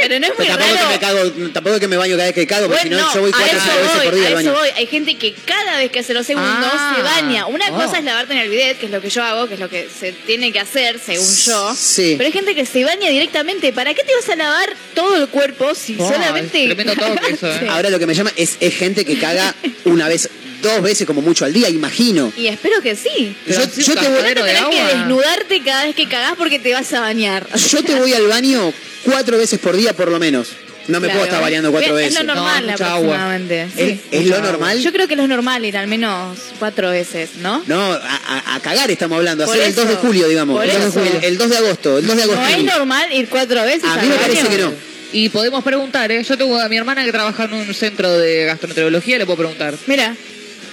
C: Pero no es muy
B: Pero tampoco, es que me cago, tampoco es que me baño cada vez que cago, porque
C: Bueno,
B: si no, yo voy cuatro o cinco veces
C: voy,
B: por día
C: a
B: al
C: eso
B: baño.
C: voy. Hay gente que cada vez que hace los segundos
D: Ah.
C: se baña. Una
D: Oh.
C: cosa es lavarte en el bidet, que es lo que yo hago, que es lo que se tiene que hacer, según yo.
B: Sí.
C: Pero hay gente que se baña directamente. ¿Para qué te vas a lavar todo el cuerpo si
D: Oh,
C: solamente...
D: eso, ¿eh?
B: Ahora lo que me llama es, es gente que caga una vez, dos veces como mucho al día, imagino.
C: Y espero que sí.
D: Pero
B: Yo- te voy-
D: de
C: Tenés que desnudarte cada vez que cagás porque te vas a bañar.
B: Yo te voy al baño cuatro veces por día por lo menos. No me
C: Claro.
B: puedo estar variando cuatro
C: es,
B: veces.
C: Es lo normal
D: No, mucha agua.
C: aproximadamente.
B: ¿Es,
C: sí.
B: es lo normal?
C: Yo creo que lo normal ir al menos cuatro veces, ¿no?
B: No, a, a- a cagar estamos hablando, hacer el 2 de julio, digamos. El 2 de julio, el 2 de agosto, el 2 de agosto.
C: No es normal ir cuatro veces
B: A mí me parece que no.
D: Y podemos preguntar, ¿eh? Yo tengo a mi hermana que trabaja en un centro de gastroenterología, le puedo preguntar.
C: Mira,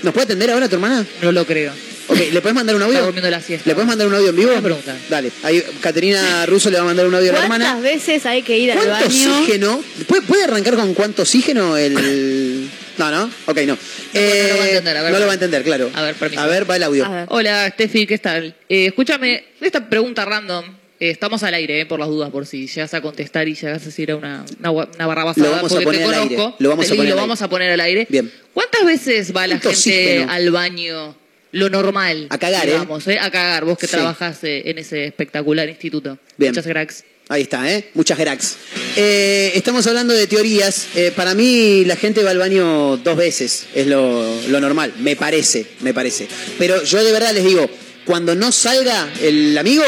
B: ¿Nos puede atender ahora tu hermana?
D: No lo creo.
B: Ok, ¿le puedes mandar un audio?
D: Está durmiendo la siesta.
B: ¿Le puedes mandar un audio en vivo?
D: Voy a preguntar.
B: Dale, ahí Caterina Russo le va a mandar un audio a la
C: ¿cuántas
B: hermana.
C: veces hay que ir al
B: ¿Cuánto
C: baño?
B: oxígeno? ¿Puede, puede arrancar con cuánto oxígeno el...? No, no, ok, no. Eh,
D: no lo va a entender, a ver.
B: no lo va a entender, claro.
D: A ver, permiso.
B: A ver, va el audio.
D: Hola, Steffi, ¿qué tal? Eh, escúchame, esta pregunta random. Eh, estamos al aire, eh, por las dudas, por si llegas a contestar y llegas a decir una, una, gua- una barrabasada.
B: Lo vamos a poner
D: te
B: al aire. Lo vamos a poner
D: lo
B: al
D: vamos a poner al aire.
B: Bien.
D: ¿Cuántas veces va la
B: ¿Cuánto
D: gente al baño? Lo normal.
B: A cagar, ¿eh?
D: digamos, ¿eh? A cagar, vos que
B: Sí.
D: trabajas eh, en ese espectacular instituto.
B: Bien.
D: Muchas gracias.
B: Ahí está, ¿eh? Muchas gracias. Eh, estamos hablando de teorías. Eh, para mí la gente va al baño dos veces, es lo, lo normal, me parece, me parece. Pero yo de verdad les digo, cuando no salga el amigo,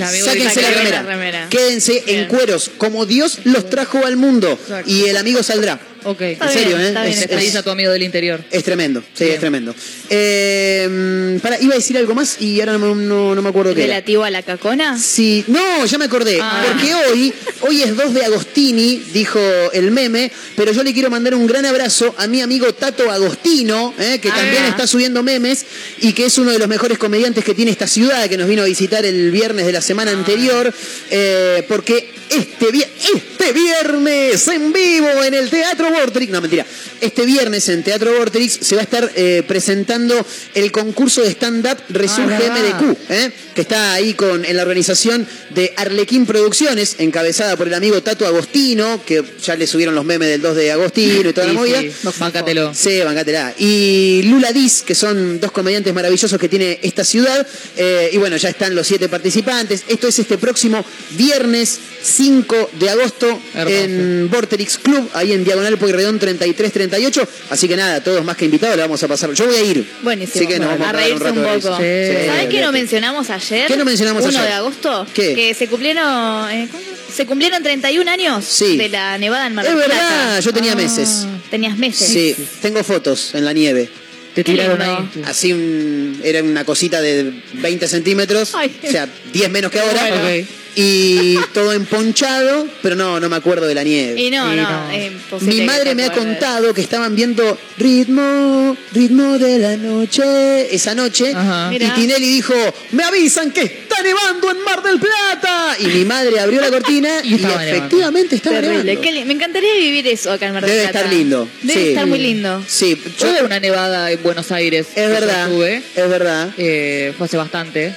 B: Sáquense remera.
C: la remera.
B: Quédense en cueros, como Dios los trajo al mundo. Y el amigo saldrá.
D: Ok.
B: En serio, ¿eh?
D: Está bien,
B: Es-
D: a tu amigo del interior.
B: Es tremendo, sí,
D: Bien.
B: es tremendo. Eh, para, iba a decir algo más y ahora no, no- no me acuerdo qué. era.
C: ¿Relativo a la cacona?
B: Sí, no, ya me acordé.
C: Ah.
B: Porque hoy, hoy es 2 de Agostini, dijo el meme, pero yo le quiero mandar un gran abrazo a mi amigo Tato Agostino, eh, que
C: Ah.
B: también está subiendo memes y que es uno de los mejores comediantes que tiene esta ciudad, que nos vino a visitar el viernes de la semana
C: Ah.
B: anterior, eh, porque este, vi- este viernes en vivo en el Teatro Vorterix, no mentira, este viernes en Teatro Vorterix se va a estar eh, presentando el concurso de stand-up Resurge
D: Ah.
B: MDQ. ¿eh? que está ahí con, en la organización de Arlequín Producciones, encabezada por el amigo Tato Agostino, que ya le subieron los memes del 2 de Agostino y toda la movida.
D: sí, bancátelo.
B: Sí, bancátela. Y Lula Diz, que son dos comediantes maravillosos que tiene esta ciudad. Eh, y bueno, ya están los siete participantes. Esto es este próximo viernes
T: 5 de agosto en Vorterix Club, ahí en Diagonal Pueyrredón 3338. Así que nada, todos más que invitados, le vamos a pasar. Yo voy a ir.
C: Buenísimo.
T: Así que nos vamos
C: a
T: a un
C: reírse un,
T: rato de
C: poco.
T: risa. Sí,
C: ¿Sabés qué no mencionamos ayer?
T: ¿Qué no mencionamos
C: 1
T: ayer?
C: de agosto.
T: ¿Qué?
C: Que se cumplieron. eh, ¿cuándo? Se cumplieron 31 años
T: Sí.
C: de la nevada en Mar
T: Es
C: del
T: verdad,
C: Plata.
T: yo tenía
C: Ah,
T: meses.
C: Tenías meses.
T: Sí, tengo fotos en la nieve.
D: Te tiraron ahí.
T: Así un- era una cosita de 20 centímetros,
C: Ay.
T: o sea, 10 menos que ahora.
D: Bueno. Ok.
T: Y todo emponchado, pero no, no me acuerdo de la nieve.
C: Y no, no,
D: no.
C: es imposible
T: Mi madre me ha contado que estaban viendo ritmo, ritmo de la noche, esa noche.
D: Ajá.
T: Y
C: Mirá.
T: Tinelli dijo, me avisan que está nevando en Mar del Plata. Y mi madre abrió la cortina
D: Y estaba
T: efectivamente estaba
C: Terrible.
T: nevando.
C: Me encantaría vivir eso acá en Mar del
T: Debe
C: Plata.
T: estar lindo.
C: Debe
T: Sí.
C: estar muy lindo.
T: Sí,
D: Yo una nevada en Buenos Aires.
T: es verdad,
D: Estuve,
T: es verdad,
D: fue hace bastante.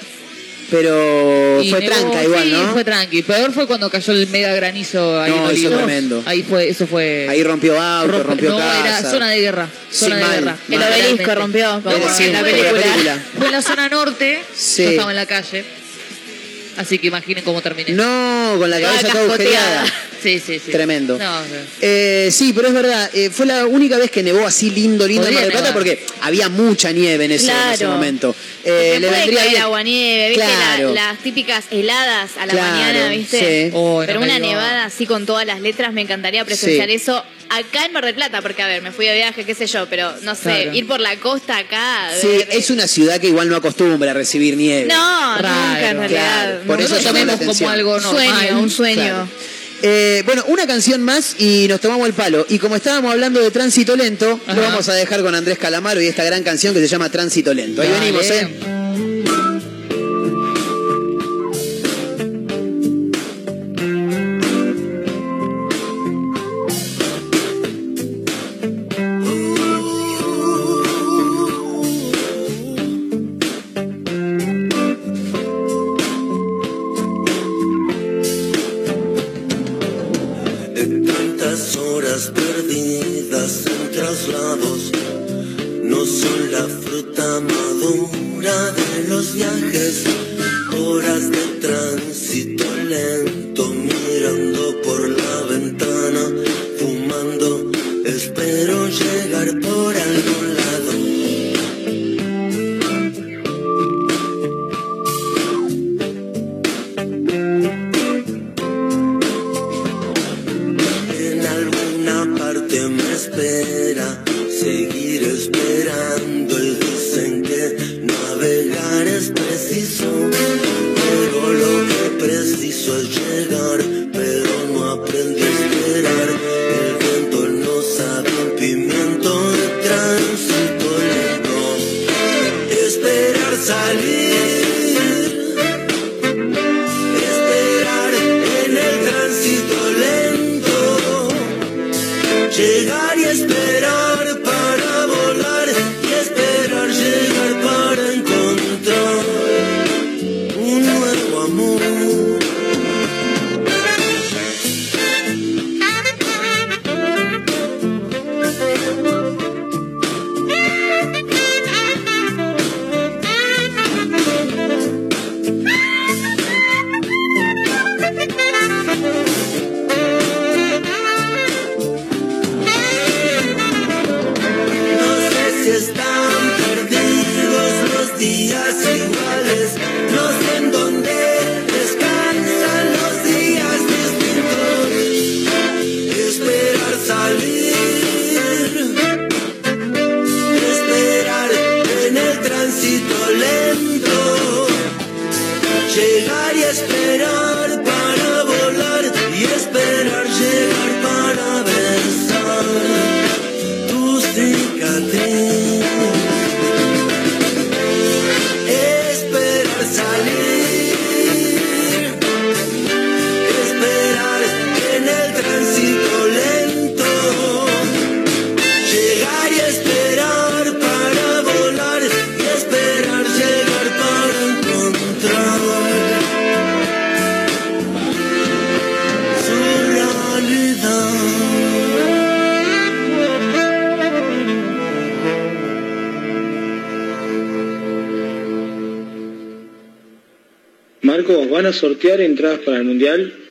T: Pero
D: Y
T: fue
D: nevó-
T: tranca igual,
D: sí,
T: ¿no?
D: fue tranqui. Peor fue cuando cayó el mega granizo ahí
T: No,
D: en
T: eso tremendo.
D: Ahí fue, eso fue.
T: Ahí rompió auto,
D: rompe-
T: rompió
D: no,
T: casa.
D: era zona de guerra. Zona
T: Sí,
D: de
T: mal,
D: guerra.
C: El
T: mal.
C: obelisco
D: Literalmente.
C: rompió, como
T: Era
C: en la
T: la
C: película.
T: película.
D: Fue en la zona norte.
T: Sí.
D: Yo estaba en la calle. Así que imaginen cómo terminé.
T: No, con la cabeza toda
C: cascoteada.
D: Sí, sí, sí.
T: Tremendo.
D: No, no.
T: Eh, sí, pero es verdad, eh, fue la única vez que nevó así lindo, lindo en Mar del Plata
D: nevar.
T: porque había mucha nieve en ese, en ese
C: Claro.
T: momento. Eh, le
C: puede
T: vendría
C: caer
T: bien.
C: aguanieve, ¿viste?
T: Claro.
C: La- las típicas heladas a la
T: Claro,
C: mañana, ¿viste?
T: sí.
D: Oh,
C: Pero una nevada así con todas las letras, me encantaría presenciar
T: Sí.
C: eso acá en Mar del Plata, porque a ver, me fui de viaje, qué sé yo, pero no sé,
D: Claro.
C: ir por la costa acá.
T: Sí,
C: ver-
T: es una ciudad que igual no acostumbra a recibir nieve.
C: No,
D: Raro.
C: nunca en realidad.
T: Claro, por
C: No,
T: eso
D: vemos como algo
C: un
D: normal.
C: sueño, un sueño.
T: Claro. Eh, bueno, una canción más y nos tomamos el palo. Y como estábamos hablando de tránsito lento,
D: Ajá.
T: lo vamos a dejar con Andrés Calamaro y esta gran canción que se llama Tránsito Lento. Ahí
D: Dale.
T: venimos, ¿eh?
S: Sortear entradas para el Mundial?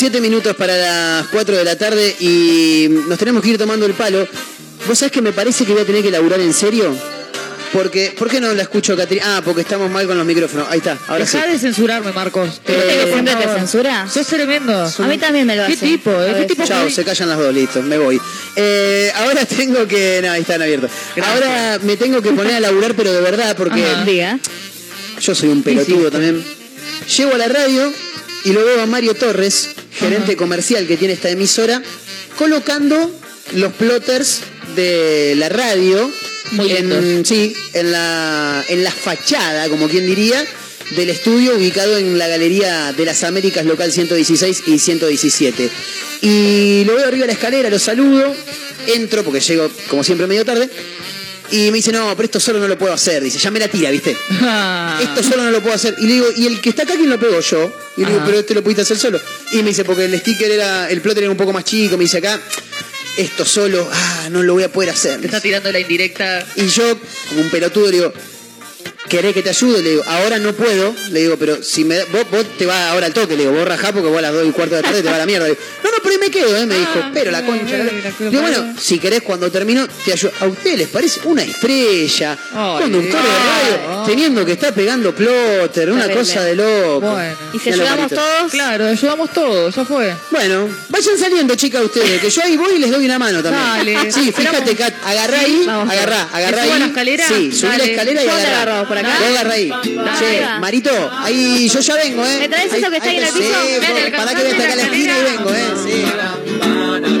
B: Bueno, muy bien, siete minutos para las 4 de la tarde y nos tenemos que ir tomando el palo. ¿Vos sabés que me parece que voy a tener que laburar en serio? Porque, ¿Por qué no la escucho, Catrina? Ah, porque estamos mal con los micrófonos. Ahí está, ahora sí.
D: Deja de censurarme, Marcos.
C: ¿Te
D: Eh,
C: siempre te censura?
D: Sos tremendo.
C: A mí también me lo
D: ¿Qué
C: hace.
D: tipo?
C: A
D: eh? ¿Qué tipo?
B: Chao, se callan las dos, listo, me voy. Eh, ahora tengo que. No, ahí están abiertos. Ahora me tengo que poner a laburar, pero de verdad, porque
C: Ajá. Diga.
B: yo soy un pelotudo también. Llego a la radio y lo veo a Mario Torres, gerente comercial que tiene esta emisora, colocando los plotters de la radio
D: Muy
B: en, sí, en la, en la fachada, como quien diría, del estudio ubicado en la Galería de las Américas local 116 y 117. Y lo veo arriba de la escalera, lo saludo, entro porque llego como siempre medio tarde. Y me dice, no, pero esto solo no lo puedo hacer. Dice, ya me la tira, ¿viste? Esto solo no lo puedo hacer. Y le digo, ¿y el que está acá quién lo pegó yo? Y le digo, pero este lo pudiste hacer solo. Y me dice, porque el sticker era, el plotter era un poco más chico. Me dice acá, esto solo, ah, no lo voy a poder hacer.
D: Te está tirando la indirecta.
B: Y yo, como un pelotudo, le digo, ¿querés que te ayude? Le digo, ahora no puedo. Le digo, pero si me da- vos, vos te vas ahora al toque. Le digo, vos rajá porque vos a las 2 y cuarto de la tarde te va a la mierda. Le digo, no, no, pero ahí me quedo, ¿eh? Me dijo, pero la concha. la- Le digo, bueno, si querés cuando termino, te ayudo. ¿A ustedes les parece una estrella?
D: Ay,
B: conductor de radio, teniendo que estar pegando plotter, una cosa de loco.
D: Bueno.
C: ¿Y si ayudamos todos?
D: Claro, ayudamos todos, ya fue.
B: Bueno, vayan saliendo, chicas, ustedes, que yo ahí voy y les doy una mano también.
D: Dale.
B: Sí, fíjate, Kat, agarrá ahí, agarrá, agarrá
D: ¿Me
B: ahí.
D: la escalera?
B: Sí, subí la escalera y
C: ¿Dónde
B: agarrá.
C: ¿Por acá?
B: Vos agarrá ahí. Che. Marito, ahí yo ya vengo, ¿eh?
C: ¿Me traes eso que está ahí en el
B: sí,
C: piso?
B: Para que voy hasta acá a la esquina y vengo, ¿eh? Sí.
N: En el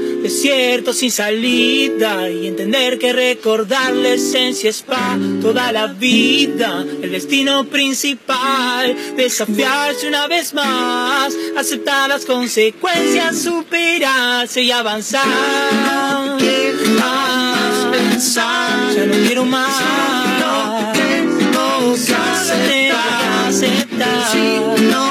N: desierto sin salida y entender que recordar la esencia es para toda la vida. El destino principal, desafiarse una vez más, aceptar las consecuencias, superarse y avanzar. No quiero más pensar, ya no quiero más. No tengo que aceptar, aceptar. Si no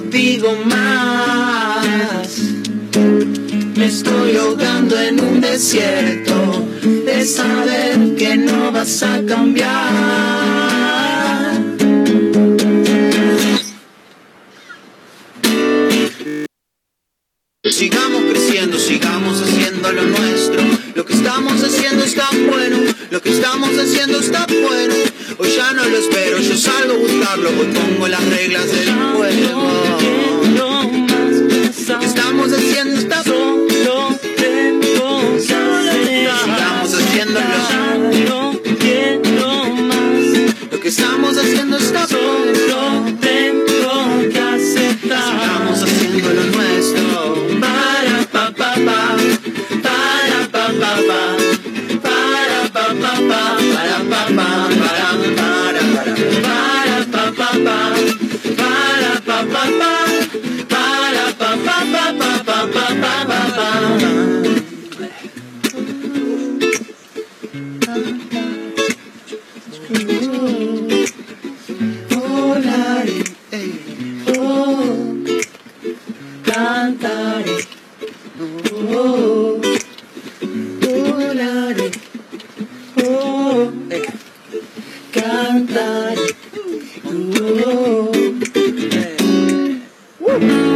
N: digo más. Me estoy ahogando en un desierto de saber que no vas a cambiar. Sigamos creciendo, sigamos haciendo lo nuestro. Lo que estamos haciendo está bueno, lo que estamos haciendo está bueno. Hoy ya no lo espero, yo salgo a buscarlo, hoy pongo las reglas del juego. Lo que estamos haciendo está solo tengo Sigamos haciéndolo. Lo que estamos haciendo está solo tengo que aceptar. Sigamos haciendo lo nuestro. Para pa pa pa, para pa pa somebody. Oh,
T: oh, oh, daddy. Oh, oh,
L: cantar. Oh, oh. Woo.